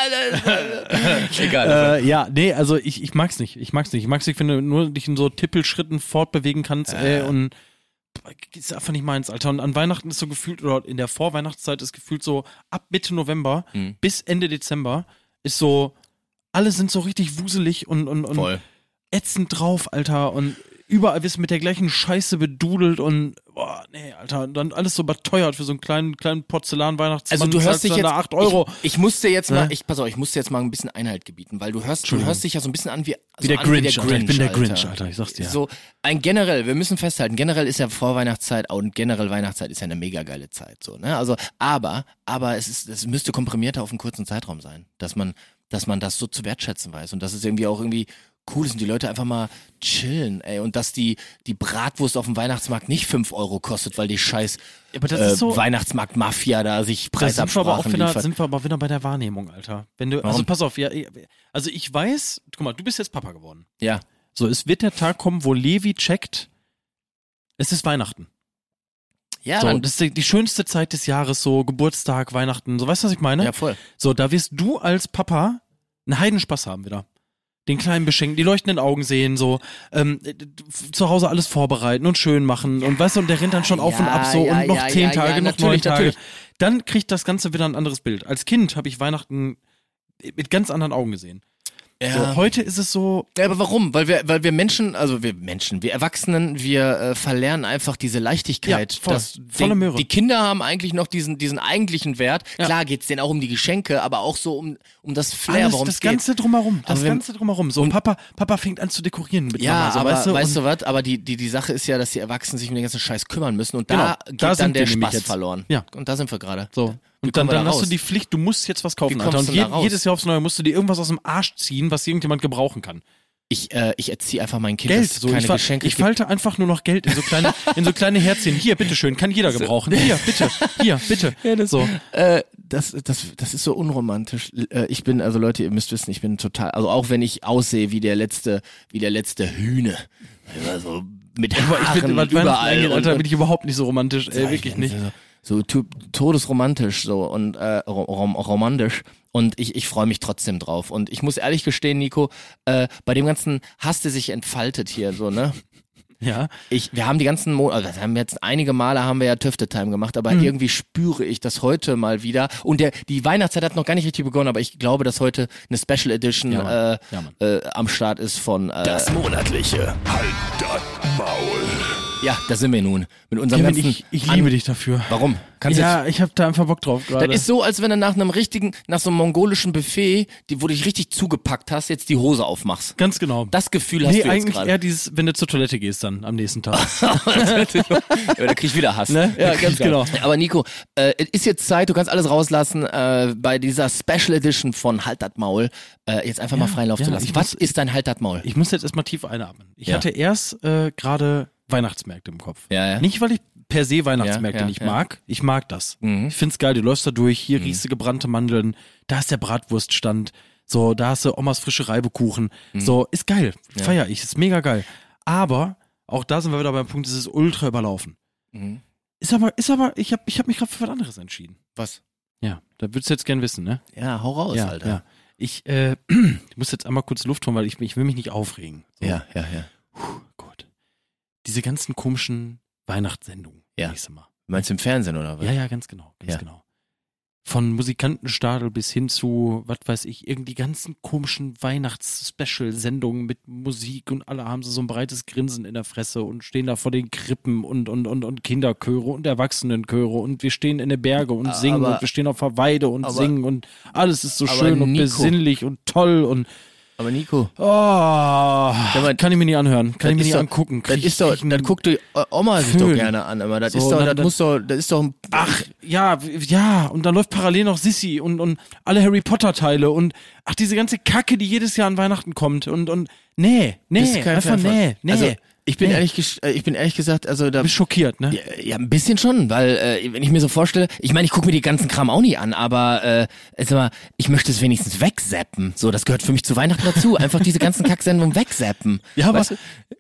Speaker 2: Egal.
Speaker 3: Äh, ja, nee, also ich, ich mag's nicht. Ich mag's nicht. Ich mag's nicht, wenn du nur dich in so Tippelschritten fortbewegen kannst, ey, und ist einfach nicht meins, Alter. Und an Weihnachten ist so gefühlt, oder in der Vorweihnachtszeit ist gefühlt so, ab Mitte November
Speaker 2: Mhm.
Speaker 3: bis Ende Dezember ist so, alle sind so richtig wuselig und, und, und
Speaker 2: Voll.
Speaker 3: ätzend drauf, Alter. Und überall wirst mit der gleichen Scheiße bedudelt und, boah, nee, Alter. Dann alles so überteuert für so einen kleinen, kleinen Porzellan-Weihnachtsmann.
Speaker 2: Also du hörst dich jetzt
Speaker 3: da 8 Euro.
Speaker 2: Ich, ich musste jetzt mal,
Speaker 3: Ne?
Speaker 2: ich pass auf, ich musste jetzt mal ein bisschen Einhalt gebieten, weil du hörst, du hörst dich ja so ein bisschen an wie,
Speaker 3: Wie
Speaker 2: so
Speaker 3: der
Speaker 2: an
Speaker 3: Grinch,
Speaker 2: wie der
Speaker 3: Alter.
Speaker 2: Grinch,
Speaker 3: Ich bin der
Speaker 2: Alter.
Speaker 3: Grinch, Alter, ich sag's dir.
Speaker 2: So ein generell, wir müssen festhalten, generell ist ja Vorweihnachtszeit und generell Weihnachtszeit ist ja eine mega geile Zeit, so ne? Also, aber, aber es ist, es müsste komprimierter auf einen kurzen Zeitraum sein, dass man, dass man das so zu wertschätzen weiß und dass es irgendwie auch irgendwie cool ist und die Leute einfach mal chillen, ey, und dass die, die Bratwurst auf dem Weihnachtsmarkt nicht fünf Euro kostet, weil die scheiß
Speaker 3: aber das
Speaker 2: äh,
Speaker 3: ist so,
Speaker 2: Weihnachtsmarkt-Mafia da sich
Speaker 3: Da sind wir aber auch
Speaker 2: Preisabsprachen
Speaker 3: wieder, sind wir aber wieder bei der Wahrnehmung, Alter. Wenn du, also
Speaker 2: Warum?
Speaker 3: pass auf, ja, also ich weiß, guck mal, du bist jetzt Papa geworden.
Speaker 2: Ja.
Speaker 3: So, es wird der Tag kommen, wo Levi checkt, es ist Weihnachten.
Speaker 2: Ja,
Speaker 3: so,
Speaker 2: dann,
Speaker 3: das ist die, die schönste Zeit des Jahres, so Geburtstag, Weihnachten, so weißt du, was ich meine?
Speaker 2: ja, voll.
Speaker 3: So, da wirst du als Papa einen Heidenspaß haben wieder. Den kleinen beschenken, die leuchtenden Augen sehen, so ähm, äh, zu Hause alles vorbereiten und schön machen und weißt du, und der rennt dann schon auf und
Speaker 2: Ja,
Speaker 3: ab so
Speaker 2: ja,
Speaker 3: und noch
Speaker 2: ja,
Speaker 3: zehn Tage, noch neun Tage.
Speaker 2: natürlich.
Speaker 3: Dann kriegt das Ganze wieder ein anderes Bild. Als Kind habe ich Weihnachten mit ganz anderen Augen gesehen. So, heute ist es so,
Speaker 2: Ja, aber warum? Weil wir, weil wir Menschen, also wir Menschen, wir Erwachsenen, wir äh, verlernen einfach diese Leichtigkeit.
Speaker 3: Ja, voll.
Speaker 2: dass
Speaker 3: Volle
Speaker 2: die,
Speaker 3: Möhre.
Speaker 2: Die Kinder haben eigentlich noch diesen, diesen eigentlichen Wert.
Speaker 3: Ja.
Speaker 2: Klar geht's denen auch um die Geschenke, aber auch so um, um das Flair, worum
Speaker 3: das
Speaker 2: es geht.
Speaker 3: Ganze drumherum, das
Speaker 2: wenn-
Speaker 3: Ganze drumherum. So, Papa, Papa fängt an zu dekorieren mit
Speaker 2: Ja,
Speaker 3: Mama, so,
Speaker 2: aber
Speaker 3: weißt du,
Speaker 2: weißt
Speaker 3: und-
Speaker 2: du was? Aber die, die, die Sache ist ja, dass die Erwachsenen sich um den ganzen Scheiß kümmern müssen und da
Speaker 3: Genau,
Speaker 2: geht
Speaker 3: da
Speaker 2: dann der Spaß verloren.
Speaker 3: Ja.
Speaker 2: Und da sind wir gerade.
Speaker 3: So. Und dann, dann
Speaker 2: da
Speaker 3: hast du die Pflicht, du musst jetzt was kaufen, Alter. Und je, jedes Jahr aufs Neue musst du dir irgendwas aus dem Arsch ziehen, was irgendjemand gebrauchen kann.
Speaker 2: Ich, äh, ich erziehe einfach mein Kind,
Speaker 3: Geld. So,
Speaker 2: keine
Speaker 3: ich, fa-
Speaker 2: Geschenke
Speaker 3: ich falte einfach nur noch Geld in so kleine, in so kleine Herzchen. Hier, bitteschön, kann jeder gebrauchen. Hier, bitte, hier, bitte. so.
Speaker 2: Äh, das, das, das ist so unromantisch. Äh, ich bin, also Leute, ihr müsst wissen, ich bin total, also auch wenn ich aussehe wie der letzte, wie der letzte Hühne. Also mit
Speaker 3: Ich
Speaker 2: Haaren
Speaker 3: bin, was Weihnachten
Speaker 2: überall.
Speaker 3: Alter, bin ich überhaupt nicht so romantisch. Ey, wirklich nicht.
Speaker 2: So typ, todesromantisch so und äh, rom, rom, romantisch. Und ich, ich freue mich trotzdem drauf. Und ich muss ehrlich gestehen, Nico, äh, bei dem ganzen Hass, der sich entfaltet hier, so, ne?
Speaker 3: Ja.
Speaker 2: Ich, wir haben die ganzen Mo also wir haben jetzt einige Male haben wir ja Tüfte-Time gemacht, aber
Speaker 3: Mhm.
Speaker 2: irgendwie spüre ich das heute mal wieder. Und der, die Weihnachtszeit hat noch gar nicht richtig begonnen, aber ich glaube, dass heute eine Special Edition
Speaker 3: Ja,
Speaker 2: äh,
Speaker 3: Ja,
Speaker 2: äh, am Start ist von äh,
Speaker 1: Das monatliche
Speaker 4: Halt das Maul.
Speaker 2: Ja, da sind wir nun. Mit unserem
Speaker 3: Kevin,
Speaker 2: ganzen
Speaker 3: ich, ich liebe dich dafür.
Speaker 2: Warum? Kannst
Speaker 3: ja, ich habe da einfach Bock drauf gerade.
Speaker 2: Das ist so, als wenn du nach einem richtigen, nach so einem mongolischen Buffet, die, wo du dich richtig zugepackt hast, jetzt die Hose aufmachst.
Speaker 3: Ganz genau.
Speaker 2: Das Gefühl hast
Speaker 3: nee,
Speaker 2: du jetzt
Speaker 3: eigentlich
Speaker 2: gerade.
Speaker 3: eher dieses, wenn du zur Toilette gehst dann am nächsten Tag.
Speaker 2: ja, da krieg ich wieder Hass.
Speaker 3: Ne? Ja, ganz genau.
Speaker 2: Hass. Aber Nico, äh, es ist jetzt Zeit, du kannst alles rauslassen äh, bei dieser Special Edition von Halt dat Maul, äh, jetzt einfach mal freien Lauf
Speaker 3: ja,
Speaker 2: zu lassen. Was
Speaker 3: muss-
Speaker 2: ist dein Halt dat Maul?
Speaker 3: Ich muss jetzt erstmal tief einatmen. Ich
Speaker 2: Ja.
Speaker 3: hatte erst äh, gerade Weihnachtsmärkte im Kopf.
Speaker 2: Ja, ja.
Speaker 3: Nicht, weil ich per se Weihnachtsmärkte
Speaker 2: Ja, ja,
Speaker 3: nicht
Speaker 2: ja.
Speaker 3: mag. Ich mag das.
Speaker 2: Mhm.
Speaker 3: Ich find's geil, du läufst da durch, hier riechst du gebrannte Mandeln, da ist der Bratwurststand, so, da hast du Omas frische Reibekuchen.
Speaker 2: Mhm.
Speaker 3: So, ist geil. Feier ich, ist mega geil. Aber, auch da sind wir wieder beim Punkt, es ist ultra überlaufen.
Speaker 2: Mhm.
Speaker 3: Ist aber, ist aber, ich habe ich hab mich gerade für was anderes entschieden.
Speaker 2: Was?
Speaker 3: Ja, da würdest du jetzt gern wissen, ne?
Speaker 2: Ja, hau raus,
Speaker 3: ja,
Speaker 2: Alter.
Speaker 3: ja. Ich, äh, ich muss jetzt einmal kurz Luft holen, weil ich, ich will mich nicht aufregen. So.
Speaker 2: ja, ja. ja.
Speaker 3: Puh. Diese ganzen komischen Weihnachtssendungen.
Speaker 2: Ja.
Speaker 3: ich mal.
Speaker 2: Meinst du im Fernsehen oder was?
Speaker 3: Ja, ja, ganz genau, ganz
Speaker 2: Ja.
Speaker 3: genau. Von Musikantenstadel bis hin zu, was weiß ich, irgendwie ganzen komischen Weihnachts-Special-Sendungen mit Musik und alle haben so, so ein breites Grinsen in der Fresse und stehen da vor den Krippen und, und, und, und Kinderchöre und Erwachsenenchöre und wir stehen in den Berge und singen
Speaker 2: Aber-
Speaker 3: und wir stehen auf der Weide und
Speaker 2: aber-
Speaker 3: singen und alles ist so schön und
Speaker 2: Nico-
Speaker 3: besinnlich und toll und
Speaker 2: Aber Nico,
Speaker 3: oh,
Speaker 2: man-
Speaker 3: kann ich mir nicht anhören, kann ich mir nicht
Speaker 2: doch-
Speaker 3: angucken.
Speaker 2: das ist doch, das guckt die Oma sich doch gerne an, aber das
Speaker 3: So,
Speaker 2: ist doch,
Speaker 3: dann-
Speaker 2: das
Speaker 3: dann-
Speaker 2: muss doch, das ist doch ein
Speaker 3: Ach, ja, ja, und dann läuft parallel noch Sissy und, und alle Harry Potter Teile und ach, diese ganze Kacke, die jedes Jahr an Weihnachten kommt und, und, nee, nee, einfach
Speaker 2: von-
Speaker 3: nee, nee.
Speaker 2: Also, ich bin
Speaker 3: nee.
Speaker 2: ehrlich, äh, ich bin ehrlich gesagt, also da
Speaker 3: Du bist schockiert, ne?
Speaker 2: Ja, ja, ein bisschen schon, weil äh, wenn ich mir so vorstelle, ich meine, ich gucke mir die ganzen Kram auch nie an, aber äh, sag mal, ich möchte es wenigstens wegzappen. So, das gehört für mich zu Weihnachten dazu. Einfach diese ganzen Kacksendungen wegzappen.
Speaker 3: Ja, aber,
Speaker 2: du?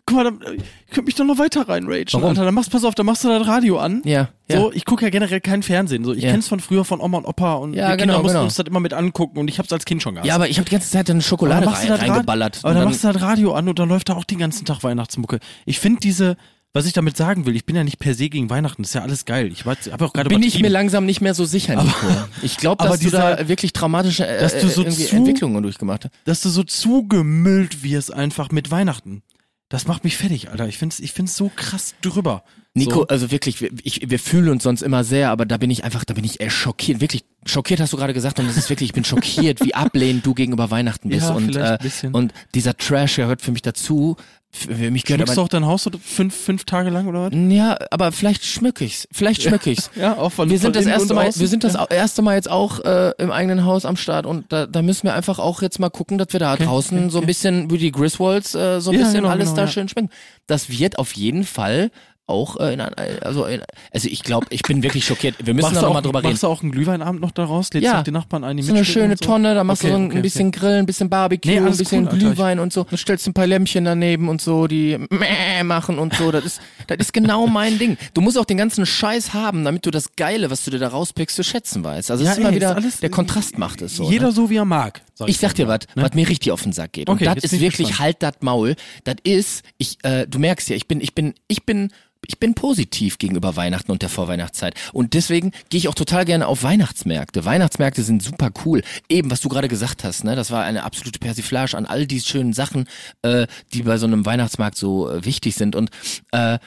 Speaker 3: guck mal, dann, ich könnte mich doch noch weiter reinragen,
Speaker 2: Warum?
Speaker 3: Alter. Dann machst, pass auf, dann machst du das Radio an.
Speaker 2: Ja, ja.
Speaker 3: So, ich gucke ja generell kein Fernsehen. So, ich
Speaker 2: Ja.
Speaker 3: kenn's von früher von Oma und Opa und
Speaker 2: Ja,
Speaker 3: wir Kinder
Speaker 2: genau,
Speaker 3: mussten
Speaker 2: genau.
Speaker 3: uns das immer mit angucken und ich hab's als Kind schon gehabt.
Speaker 2: Ja, aber ich habe die ganze Zeit eine Schokolade
Speaker 3: Aber du
Speaker 2: rein, reingeballert.
Speaker 3: Aber dann
Speaker 2: dann-
Speaker 3: machst du das Radio an und dann läuft da auch den ganzen Tag Weihnachtsmucke. Ich finde diese, was ich damit sagen will, ich bin ja nicht per se gegen Weihnachten, das ist ja alles geil. Ich habe auch gerade
Speaker 2: bin ich mir langsam nicht mehr so sicher, Nico. ich glaube,
Speaker 3: aber
Speaker 2: dass du
Speaker 3: dieser-
Speaker 2: da wirklich traumatische äh,
Speaker 3: dass du so zu-
Speaker 2: Entwicklungen durchgemacht hast.
Speaker 3: dass du so zugemüllt wirst einfach mit Weihnachten. Das macht mich fertig, Alter. Ich find's, ich find's so krass drüber.
Speaker 2: Nico,
Speaker 3: so.
Speaker 2: also wirklich, wir, ich, wir fühlen uns sonst immer sehr, aber da bin ich einfach, da bin ich eher schockiert. Wirklich schockiert hast du gerade gesagt und es ist wirklich, ich bin schockiert, wie ablehnend du gegenüber Weihnachten bist.
Speaker 3: Ja,
Speaker 2: und, äh,
Speaker 3: ein bisschen.
Speaker 2: und dieser Trash gehört für mich dazu. Für mich gehört
Speaker 3: Schmückst du
Speaker 2: aber,
Speaker 3: auch dein Haus so fünf, fünf Tage lang oder was?
Speaker 2: ja, aber vielleicht schmück ich's. Vielleicht schmück ich's.
Speaker 3: Ja, auch von
Speaker 2: Wir sind
Speaker 3: von
Speaker 2: das erste Mal,
Speaker 3: außen.
Speaker 2: wir sind das au- erste Mal jetzt auch äh, im eigenen Haus am Start und da, da müssen wir einfach auch jetzt mal gucken, dass wir da draußen
Speaker 3: okay,
Speaker 2: so ein
Speaker 3: okay.
Speaker 2: bisschen wie die Griswolds äh, so ein
Speaker 3: Ja,
Speaker 2: bisschen
Speaker 3: genau,
Speaker 2: alles
Speaker 3: genau,
Speaker 2: da
Speaker 3: ja.
Speaker 2: schön schmecken. Das wird auf jeden Fall auch äh, in also in, also ich glaube, ich bin wirklich schockiert. Wir müssen
Speaker 3: Machst
Speaker 2: da
Speaker 3: du,
Speaker 2: noch
Speaker 3: auch,
Speaker 2: mal drüber reden.
Speaker 3: machst du auch einen Glühweinabend noch daraus? Lädst
Speaker 2: Ja.
Speaker 3: die Nachbarn ein, die
Speaker 2: So eine schöne
Speaker 3: so?
Speaker 2: Tonne, da machst
Speaker 3: Okay,
Speaker 2: du so ein,
Speaker 3: okay,
Speaker 2: bisschen Grillen, ein bisschen Barbecue,
Speaker 3: Nee,
Speaker 2: ein bisschen
Speaker 3: cool, Alter.
Speaker 2: Glühwein und so. Dann stellst du ein paar Lämpchen daneben und so, die mäh machen und so. Das ist, das ist genau mein Ding. Du musst auch den ganzen Scheiß haben, damit du das Geile, was du dir da rauspickst, zu schätzen weißt. Also es
Speaker 3: Ja,
Speaker 2: ist immer
Speaker 3: ey,
Speaker 2: wieder,
Speaker 3: ist alles-
Speaker 2: der Kontrast macht es so.
Speaker 3: Jeder
Speaker 2: ne?
Speaker 3: so, wie er mag.
Speaker 2: Ich sag dir was,
Speaker 3: Ne?
Speaker 2: was mir richtig auf den Sack geht.
Speaker 3: Okay,
Speaker 2: und das ist
Speaker 3: ich
Speaker 2: wirklich
Speaker 3: gespannt.
Speaker 2: halt das Maul. Das ist, ich, äh, du merkst ja, ich bin, ich bin, ich bin, ich bin positiv gegenüber Weihnachten und der Vorweihnachtszeit. Und deswegen gehe ich auch total gerne auf Weihnachtsmärkte. Weihnachtsmärkte sind super cool. Eben, was du gerade gesagt hast, ne, das war eine absolute Persiflage an all die schönen Sachen, äh, die bei so einem Weihnachtsmarkt so äh, wichtig sind. Und äh,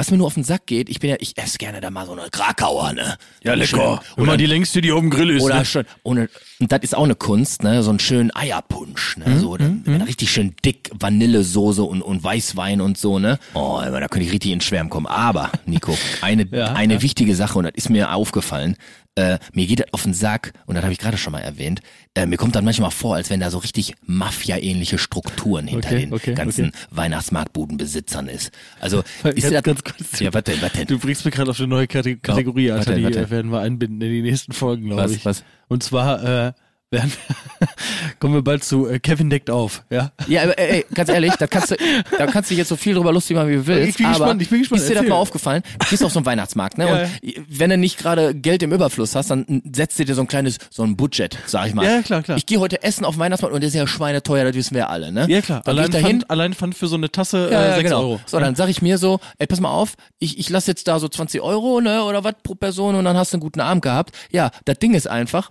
Speaker 2: was mir nur auf den Sack geht, ich bin ja, ich esse gerne da mal so eine Krakauer, ne?
Speaker 3: Ja, lecker.
Speaker 2: Oder
Speaker 3: Immer die längste, die auf dem Grill ist.
Speaker 2: oder
Speaker 3: ne?
Speaker 2: schön, ohne, und das ist auch eine Kunst, ne, so einen schönen Eierpunsch, ne,
Speaker 3: Mhm,
Speaker 2: so, dann, dann richtig schön dick Vanillesoße und, und Weißwein und so, ne. Oh, da könnte ich richtig ins Schwärmen kommen. Aber, Nico, eine,
Speaker 3: Ja,
Speaker 2: eine wichtige Sache, und das ist mir aufgefallen, äh, mir geht das auf den Sack, und das habe ich gerade schon mal erwähnt, äh, mir kommt dann manchmal vor, als wenn da so richtig Mafia-ähnliche Strukturen hinter
Speaker 3: Okay,
Speaker 2: den
Speaker 3: okay,
Speaker 2: ganzen
Speaker 3: okay.
Speaker 2: Weihnachtsmarktbudenbesitzern ist. Also,
Speaker 3: Ganz-
Speaker 2: ist das,
Speaker 3: ganz kurz.
Speaker 2: ja, was denn, was denn?
Speaker 3: Du bringst mir gerade auf eine neue Kate- Kategorie, Alter,
Speaker 2: warte,
Speaker 3: die
Speaker 2: warte.
Speaker 3: äh, werden wir einbinden in die nächsten Folgen, glaube ich.
Speaker 2: was?
Speaker 3: Und zwar äh, werden kommen wir bald zu äh, Kevin deckt auf, ja?
Speaker 2: Ja, aber ey, ganz ehrlich, da kannst du, da kannst du jetzt so viel drüber lustig machen, wie du willst.
Speaker 3: Ich bin
Speaker 2: aber
Speaker 3: gespannt, ich bin gespannt,
Speaker 2: Ist dir das mal aufgefallen? Du gehst auf so einen Weihnachtsmarkt, ne?
Speaker 3: Ja,
Speaker 2: und wenn du nicht gerade Geld im Überfluss hast, dann setzt du dir so ein kleines, so ein Budget, sag ich mal.
Speaker 3: Ja, klar, klar.
Speaker 2: Ich gehe heute essen auf den Weihnachtsmarkt und der ist ja schweineteuer, das wissen wir alle, ne?
Speaker 3: Ja klar,
Speaker 2: Dann
Speaker 3: allein
Speaker 2: ich da hin.
Speaker 3: fand, allein fand für so eine Tasse
Speaker 2: Ja,
Speaker 3: äh,
Speaker 2: ja,
Speaker 3: 6
Speaker 2: genau.
Speaker 3: Euro.
Speaker 2: So, dann sag ich mir so, ey, pass mal auf, ich, ich lass jetzt da so 20 Euro, ne, oder was pro Person und dann hast du einen guten Abend gehabt. Ja, das Ding ist einfach,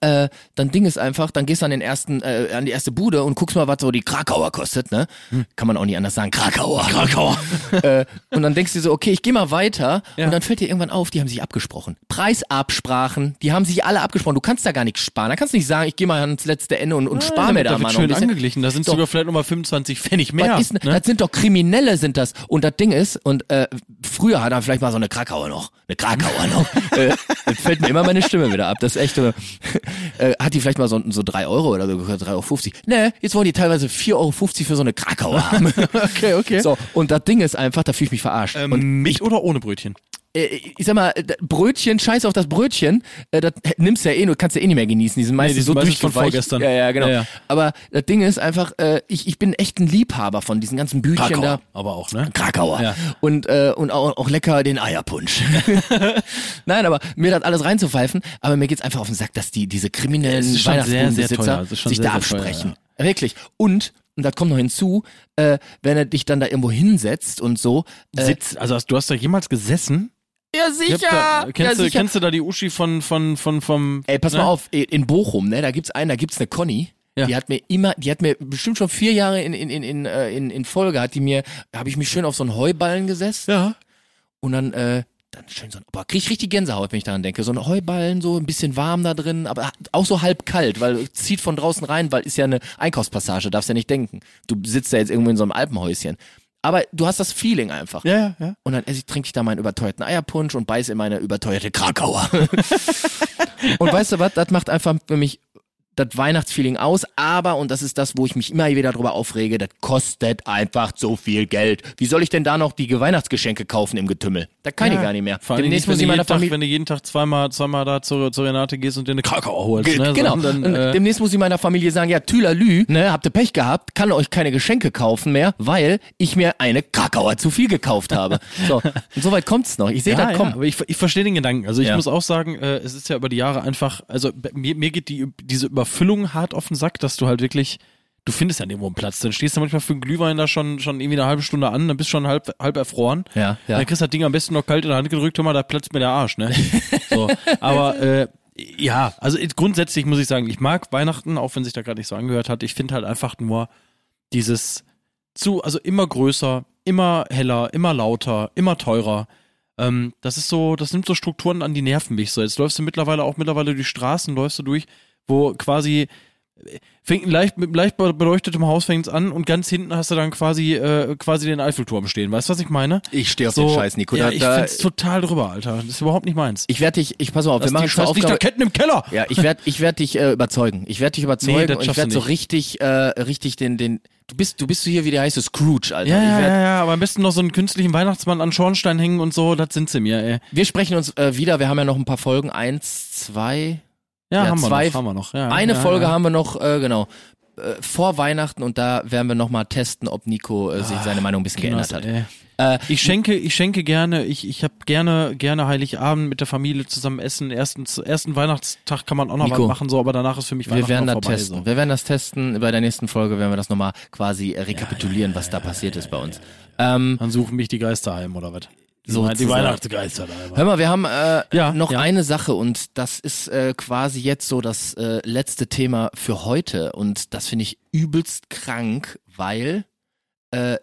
Speaker 2: äh, dann Ding ist einfach, dann gehst du an den ersten, äh, an die erste Bude und guckst mal, was so die Krakauer kostet, ne?
Speaker 3: Hm.
Speaker 2: Kann man auch nicht anders sagen, Krakauer. Krakauer. äh, und dann denkst du dir so, okay, ich gehe mal weiter
Speaker 3: Ja.
Speaker 2: und dann fällt dir irgendwann auf, die haben sich abgesprochen. Preisabsprachen, die haben sich alle abgesprochen. Du kannst da gar nichts sparen. Da kannst du nicht sagen, ich gehe mal ans letzte Ende und, und spar mir da, mal
Speaker 3: wird
Speaker 2: noch
Speaker 3: schön angeglichen. Da sind
Speaker 2: Doch.
Speaker 3: sogar vielleicht nochmal 25 Pfennig mehr.
Speaker 2: Ist,
Speaker 3: ne?
Speaker 2: Das sind doch Kriminelle, sind das. Und das Ding ist, und äh, früher hat er vielleicht mal so eine Krakauer noch. Eine Krakauer noch. äh, fällt mir immer meine Stimme wieder ab. Das ist echt. Äh, hat die vielleicht mal so, so drei Euro oder so, 3,50 Euro. Ne, jetzt wollen die teilweise 4,50 Euro für so eine Krakauer haben.
Speaker 3: okay, okay.
Speaker 2: so, und das Ding ist einfach, da fühle ich mich verarscht. und
Speaker 3: ähm, mit oder ohne Brötchen?
Speaker 2: Äh, ich sag mal, äh, Brötchen, scheiß auf das Brötchen, äh, das nimmst du ja eh nur, kannst du ja eh nicht mehr genießen. Die sind meistens
Speaker 3: sind
Speaker 2: so
Speaker 3: meistens von vorgestern.
Speaker 2: Ja, ja, genau.
Speaker 3: Ja, ja.
Speaker 2: Aber das Ding ist einfach, äh, ich, ich bin echt ein Liebhaber von diesen ganzen Bütchen da.
Speaker 3: aber auch, ne?
Speaker 2: Krakauer.
Speaker 3: Ja.
Speaker 2: Und, äh, und auch, auch lecker den Eierpunsch. Nein, aber mir das alles reinzupfeifen, aber mir geht's einfach auf den Sack, dass die, diese kriminellen Weihnachtsbudenbesitzer
Speaker 3: schon
Speaker 2: sich
Speaker 3: sehr,
Speaker 2: da
Speaker 3: sehr teuer,
Speaker 2: absprechen. Wirklich. Und, und das kommt noch hinzu, äh, wenn er dich dann da irgendwo hinsetzt und so. Äh,
Speaker 3: Sitz, also hast, du hast da jemals gesessen?
Speaker 2: Ja,
Speaker 3: Ich hab Da, kennst,
Speaker 2: ja,
Speaker 3: du,
Speaker 2: sicher.
Speaker 3: kennst du da die Uschi von, von, von, vom.
Speaker 2: Ey, pass
Speaker 3: ne?
Speaker 2: mal auf, in Bochum, ne, da gibt's einen, da gibt's eine Conny.
Speaker 3: Ja.
Speaker 2: Die hat mir immer, die hat mir bestimmt schon vier Jahre in, in, in, in, äh, in, in Folge, hat die mir, habe ich mich schön auf so einen Heuballen gesetzt
Speaker 3: Ja.
Speaker 2: und dann, äh, dann schön so ein, boah, krieg ich richtig Gänsehaut, wenn ich daran denke. So ein Heuballen, so ein bisschen warm da drin, aber auch so halb kalt, weil zieht von draußen rein, weil ist ja eine Einkaufspassage, darfst ja nicht denken. Du sitzt ja jetzt irgendwo in so einem Alpenhäuschen. Aber du hast das Feeling einfach.
Speaker 3: Ja, ja, ja.
Speaker 2: Und dann esse ich, trinke ich da meinen überteuerten Eierpunsch und beiß in meine überteuerte Krakauer. und weißt du was, das macht einfach für mich das Weihnachtsfeeling aus, aber, und das ist das, wo ich mich immer wieder drüber aufrege, das kostet einfach so viel Geld. Wie soll ich denn da noch die Weihnachtsgeschenke kaufen im Getümmel? Da kann ich gar nicht mehr.
Speaker 3: Vor allem
Speaker 2: Demnächst
Speaker 3: nicht,
Speaker 2: muss
Speaker 3: wenn,
Speaker 2: ich
Speaker 3: du
Speaker 2: meiner
Speaker 3: jeden Tag,
Speaker 2: Familie...
Speaker 3: wenn du jeden Tag zweimal, zweimal da zur, zur Renate gehst und dir eine Kakao holst.
Speaker 2: Ge-
Speaker 3: ne?
Speaker 2: Genau. Und
Speaker 3: äh,
Speaker 2: demnächst muss ich meiner Familie sagen, ja, Tülalü, ne, habt ihr Pech gehabt, kann euch keine Geschenke kaufen mehr, weil ich mir eine Krakauer zu viel gekauft habe. So, und soweit kommt's noch. Ich sehe
Speaker 3: ja,
Speaker 2: das kommen.
Speaker 3: Ja, aber ich, ich verstehe den Gedanken. Also ich
Speaker 2: Ja.
Speaker 3: muss auch sagen, äh, es ist ja über die Jahre einfach, also mir, mir geht die, diese Überfüllung hart auf den Sack, dass du halt wirklich, du findest ja nirgendwo einen Platz. Dann stehst du manchmal für einen Glühwein da schon, schon irgendwie eine halbe Stunde an, dann bist du schon halb, halb erfroren.
Speaker 2: Ja, ja.
Speaker 3: Dann kriegst du das Ding am besten noch kalt in der Hand gedrückt, hör mal, da platzt mir der Arsch, ne? so. Aber äh, ja, also grundsätzlich muss ich sagen, ich mag Weihnachten, auch wenn sich da gerade nicht so angehört hat. Ich finde halt einfach nur dieses zu, also immer größer, immer heller, immer lauter, immer teurer. Ähm, das ist so, das nimmt so Strukturen an die Nerven mich so. Jetzt läufst du mittlerweile auch mittlerweile durch Straßen, läufst du durch, wo quasi fängt ein leicht, mit leicht beleuchtetem Haus fängt's an und ganz hinten hast du dann quasi äh, quasi den Eiffelturm stehen. Weißt du, was ich meine?
Speaker 2: Ich stehe auf
Speaker 3: so,
Speaker 2: den Scheiß, Nico.
Speaker 3: Ja,
Speaker 2: Da-
Speaker 3: ich
Speaker 2: da-
Speaker 3: find's total drüber, Alter. Das ist überhaupt nicht meins.
Speaker 2: Ich werde dich, ich pass mal auf, wir machen
Speaker 3: die scheiß. Lichterketten im Keller.
Speaker 2: Ja, ich werde ich werd dich äh, überzeugen. Ich werde dich überzeugen
Speaker 3: Nee,
Speaker 2: und ich werde so richtig, äh, richtig den, den. Du bist, du bist so hier wie der heiße Scrooge, Alter.
Speaker 3: Ja,
Speaker 2: werd,
Speaker 3: ja, ja, aber am besten noch so einen künstlichen Weihnachtsmann an Schornstein hängen und so, das sind sie mir, ey.
Speaker 2: Wir sprechen uns äh, wieder. Wir haben ja noch ein paar Folgen. Eins, zwei.
Speaker 3: Ja,
Speaker 2: Ja,
Speaker 3: haben,
Speaker 2: zwei-
Speaker 3: wir noch, haben wir noch. Ja,
Speaker 2: Eine
Speaker 3: ja,
Speaker 2: Folge haben wir noch, äh, genau. Äh, vor Weihnachten und da werden wir nochmal testen, ob Nico äh, sich seine Meinung ein bisschen geändert hat. Äh,
Speaker 3: Ich schenke, ich schenke gerne, ich, ich habe gerne, gerne Heiligabend mit der Familie zusammen essen. Ersten, ersten Weihnachtstag kann man auch noch
Speaker 2: Nico,
Speaker 3: was machen, so, aber danach ist für mich
Speaker 2: wir werden das
Speaker 3: vorbei,
Speaker 2: testen.
Speaker 3: So.
Speaker 2: Wir werden das testen. Bei der nächsten Folge werden wir das nochmal quasi rekapitulieren, was da passiert ist bei uns. Ähm,
Speaker 3: Dann suchen mich die Geister heim oder was?
Speaker 2: So
Speaker 3: die. Weihnachtsgeister da.
Speaker 2: Hör mal, wir haben äh,
Speaker 3: Ja,
Speaker 2: noch
Speaker 3: ja.
Speaker 2: eine Sache und das ist äh, quasi jetzt so das äh, letzte Thema für heute und das finde ich übelst krank, weil äh,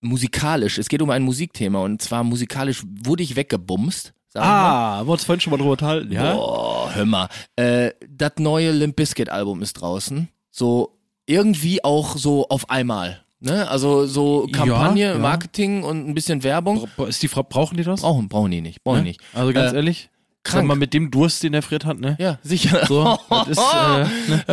Speaker 2: musikalisch, es geht um ein Musikthema und zwar musikalisch wurde ich weggebumst.
Speaker 3: Ah, haben wir uns vorhin schon mal drüber unterhalten, ja?
Speaker 2: Boah, hör mal. Äh, das neue Limp Bizkit Album ist draußen. So irgendwie auch so auf einmal. Ne? Also so Kampagne,
Speaker 3: ja.
Speaker 2: Marketing und ein bisschen Werbung.
Speaker 3: Bra- Ist die Fra brauchen die das?
Speaker 2: Brauchen, brauchen die nicht. Brauchen die nicht.
Speaker 3: Also ganz
Speaker 2: Äh,
Speaker 3: ehrlich,
Speaker 2: krank.
Speaker 3: sag mal mit dem Durst, den der Fred hat, ne?
Speaker 2: Ja, sicher.
Speaker 3: So, ist, äh,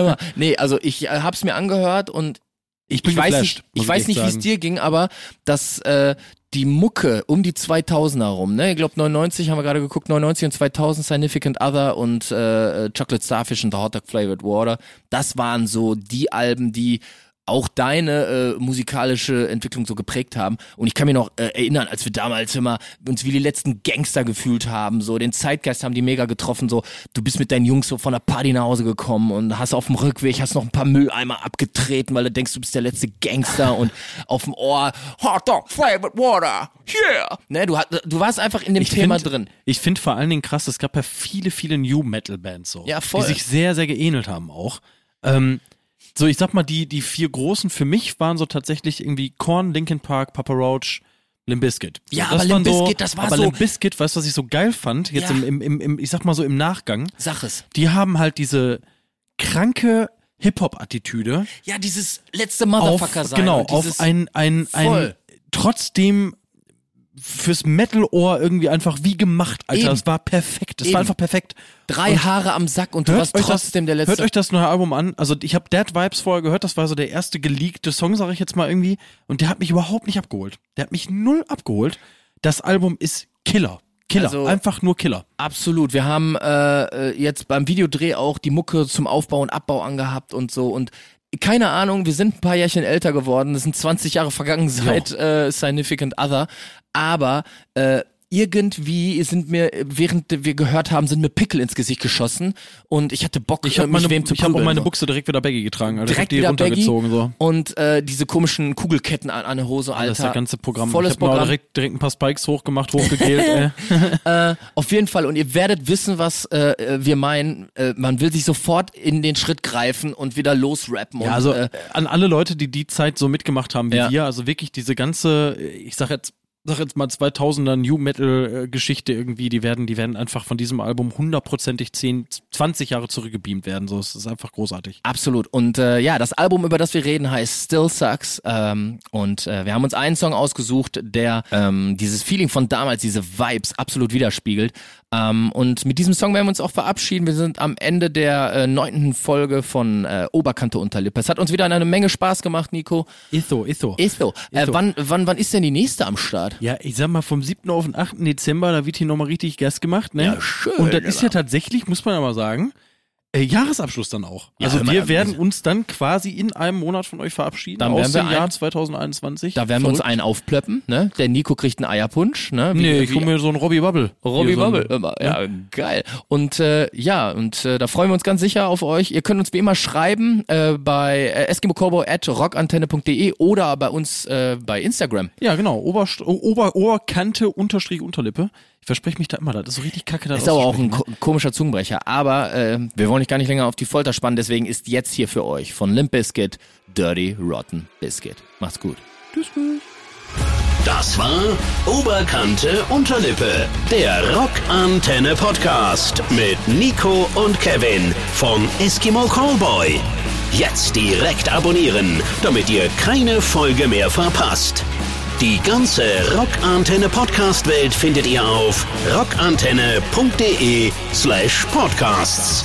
Speaker 3: ne?
Speaker 2: Nee, also ich äh, hab's mir angehört und
Speaker 3: Ich bin
Speaker 2: ich weiß nicht, ich weiß nicht, wie es dir ging, aber dass äh, die Mucke um die 2000er rum, ne? Ich glaube 99 haben wir gerade geguckt, 99 und 2000 Significant Other und äh, Chocolate Starfish und The Hot Dog Flavored Water. Das waren so die Alben, die auch deine äh, musikalische Entwicklung so geprägt haben. Und ich kann mir noch äh, erinnern, als wir damals immer uns wie die letzten Gangster gefühlt haben, so den Zeitgeist haben die mega getroffen, so du bist mit deinen Jungs so von der Party nach Hause gekommen und hast auf dem Rückweg hast noch ein paar Mülleimer abgetreten, weil du denkst, du bist der letzte Gangster und auf dem Ohr Hot Dog Flavored Water, yeah. Ne, du, du warst einfach in dem
Speaker 3: Ich
Speaker 2: Thema
Speaker 3: find-
Speaker 2: drin.
Speaker 3: Ich finde vor allen Dingen krass, es gab ja viele, viele New Metal Bands so,
Speaker 2: Ja, voll.
Speaker 3: die sich sehr, sehr geähnelt haben auch. Ähm, so, ich sag mal, die, die vier großen für mich waren so tatsächlich irgendwie Korn, Linkin Park, Papa Roach, Limp Bizkit. So,
Speaker 2: Ja,
Speaker 3: das
Speaker 2: aber Limp
Speaker 3: waren so,
Speaker 2: das war
Speaker 3: aber
Speaker 2: so-
Speaker 3: Limp Bizkit, weißt du, was ich so geil fand? Jetzt
Speaker 2: Ja.
Speaker 3: im, im, im, ich sag mal so im Nachgang.
Speaker 2: Sag es.
Speaker 3: Die haben halt diese kranke Hip-Hop-Attitüde
Speaker 2: Ja, dieses letzte
Speaker 3: auf,
Speaker 2: Motherfucker sein.
Speaker 3: genau, auf ein, ein, ein,
Speaker 2: Voll.
Speaker 3: trotzdem fürs Metal-Ohr irgendwie einfach wie gemacht, Alter.
Speaker 2: Eben.
Speaker 3: Das war perfekt. Das war einfach perfekt.
Speaker 2: drei Haare am Sack und du warst trotzdem
Speaker 3: das,
Speaker 2: der letzte.
Speaker 3: Hört euch das neue Album an. Also ich habe Dead Vibes vorher gehört, das war so der erste geleakte Song, sage ich jetzt mal irgendwie. Und der hat mich überhaupt nicht abgeholt. Der hat mich null abgeholt. Das Album ist Killer. Killer.
Speaker 2: Also-
Speaker 3: einfach nur Killer.
Speaker 2: Absolut. Wir haben äh, äh, jetzt beim Videodreh auch die Mucke zum Aufbau und Abbau angehabt und so und keine Ahnung, wir sind ein paar Jährchen älter geworden, es sind 20 Jahre vergangen seit äh, Significant Other, aber äh, irgendwie sind mir, während wir gehört haben, sind mir Pickel ins Gesicht geschossen und ich hatte Bock,
Speaker 3: Ich
Speaker 2: mich
Speaker 3: meine,
Speaker 2: wem zu
Speaker 3: ich hab auch meine
Speaker 2: so.
Speaker 3: Buchse direkt wieder Baggy getragen. Alter.
Speaker 2: direkt
Speaker 3: ich hab die runtergezogen. So.
Speaker 2: und äh, diese komischen Kugelketten an, an der Hose, Alter.
Speaker 3: Das ist das ganze Programm.
Speaker 2: Volles
Speaker 3: ich habe
Speaker 2: Programm.
Speaker 3: direkt, direkt ein paar Spikes hochgemacht, hochgegelt.
Speaker 2: Äh, auf jeden Fall. Und ihr werdet wissen, was äh, wir meinen. Äh, man will sich sofort in den Schritt greifen und wieder losrappen.
Speaker 3: Ja,
Speaker 2: und,
Speaker 3: also
Speaker 2: äh,
Speaker 3: an alle Leute, die die Zeit so mitgemacht haben wie
Speaker 2: Ja.
Speaker 3: wir, also wirklich diese ganze, ich sag jetzt, sag jetzt mal 2000er New Metal äh, Geschichte irgendwie, die werden, die werden einfach von diesem Album hundertprozentig 10, 20 Jahre zurückgebeamt werden. So, es ist einfach großartig.
Speaker 2: Absolut. Und äh, ja, das Album, über das wir reden, heißt Still Sucks. Ähm, und äh, wir haben uns einen Song ausgesucht, der ähm, dieses Feeling von damals, diese Vibes absolut widerspiegelt. Ähm, und mit diesem Song werden wir uns auch verabschieden. Wir sind am Ende der äh, neunten Folge von äh, Oberkante Unterlippe. Es hat uns wieder eine Menge Spaß gemacht, Nico.
Speaker 3: Ist so, ist so.
Speaker 2: Ist so. Äh,
Speaker 3: Ist so.
Speaker 2: Wann, wann, wann ist denn die nächste am Start?
Speaker 3: Ja, ich sag mal, vom 7. auf den 8. Dezember, da wird hier nochmal richtig Gas gemacht, ne?
Speaker 2: Ja, schön,
Speaker 3: Und das ist ja
Speaker 2: aber.
Speaker 3: tatsächlich, muss man aber sagen, äh, Jahresabschluss dann auch.
Speaker 2: Ja,
Speaker 3: also wir werden uns dann quasi in einem Monat von euch verabschieden
Speaker 2: Dann
Speaker 3: aus
Speaker 2: werden wir
Speaker 3: dem Jahr
Speaker 2: ein-
Speaker 3: 2021.
Speaker 2: Da werden wir uns
Speaker 3: Verrückt.
Speaker 2: einen aufplöppen, ne? Der Nico kriegt einen Eierpunsch, ne? Wie-
Speaker 3: Nee, ich
Speaker 2: wie-
Speaker 3: hol mir so einen Robbie Bubble.
Speaker 2: Robbie
Speaker 3: so ein-
Speaker 2: Bubble immer. Ja, geil. Und äh, ja, und äh, da freuen wir uns ganz sicher auf euch. Ihr könnt uns wie immer schreiben äh, bei äh, eskimokobo at rockantenne.de oder bei uns äh, bei Instagram.
Speaker 3: Ja, genau. Oberst Ober Oberkante Unterstrich Unterlippe. Ich verspreche mich da immer, das ist so richtig kacke. Das
Speaker 2: Ist aber auch ein ko komischer Zungenbrecher. Aber äh, wir wollen euch gar nicht länger auf die Folter spannen, deswegen ist jetzt hier für euch von Limp Bizkit Dirty Rotten Biscuit. Macht's gut.
Speaker 1: Das war Oberkante Unterlippe, der Rockantenne Podcast mit Nico und Kevin von Eskimo Callboy. Jetzt direkt abonnieren, damit ihr keine Folge mehr verpasst. Die ganze Rockantenne Podcast Welt findet ihr auf rockantenne.de slash podcasts.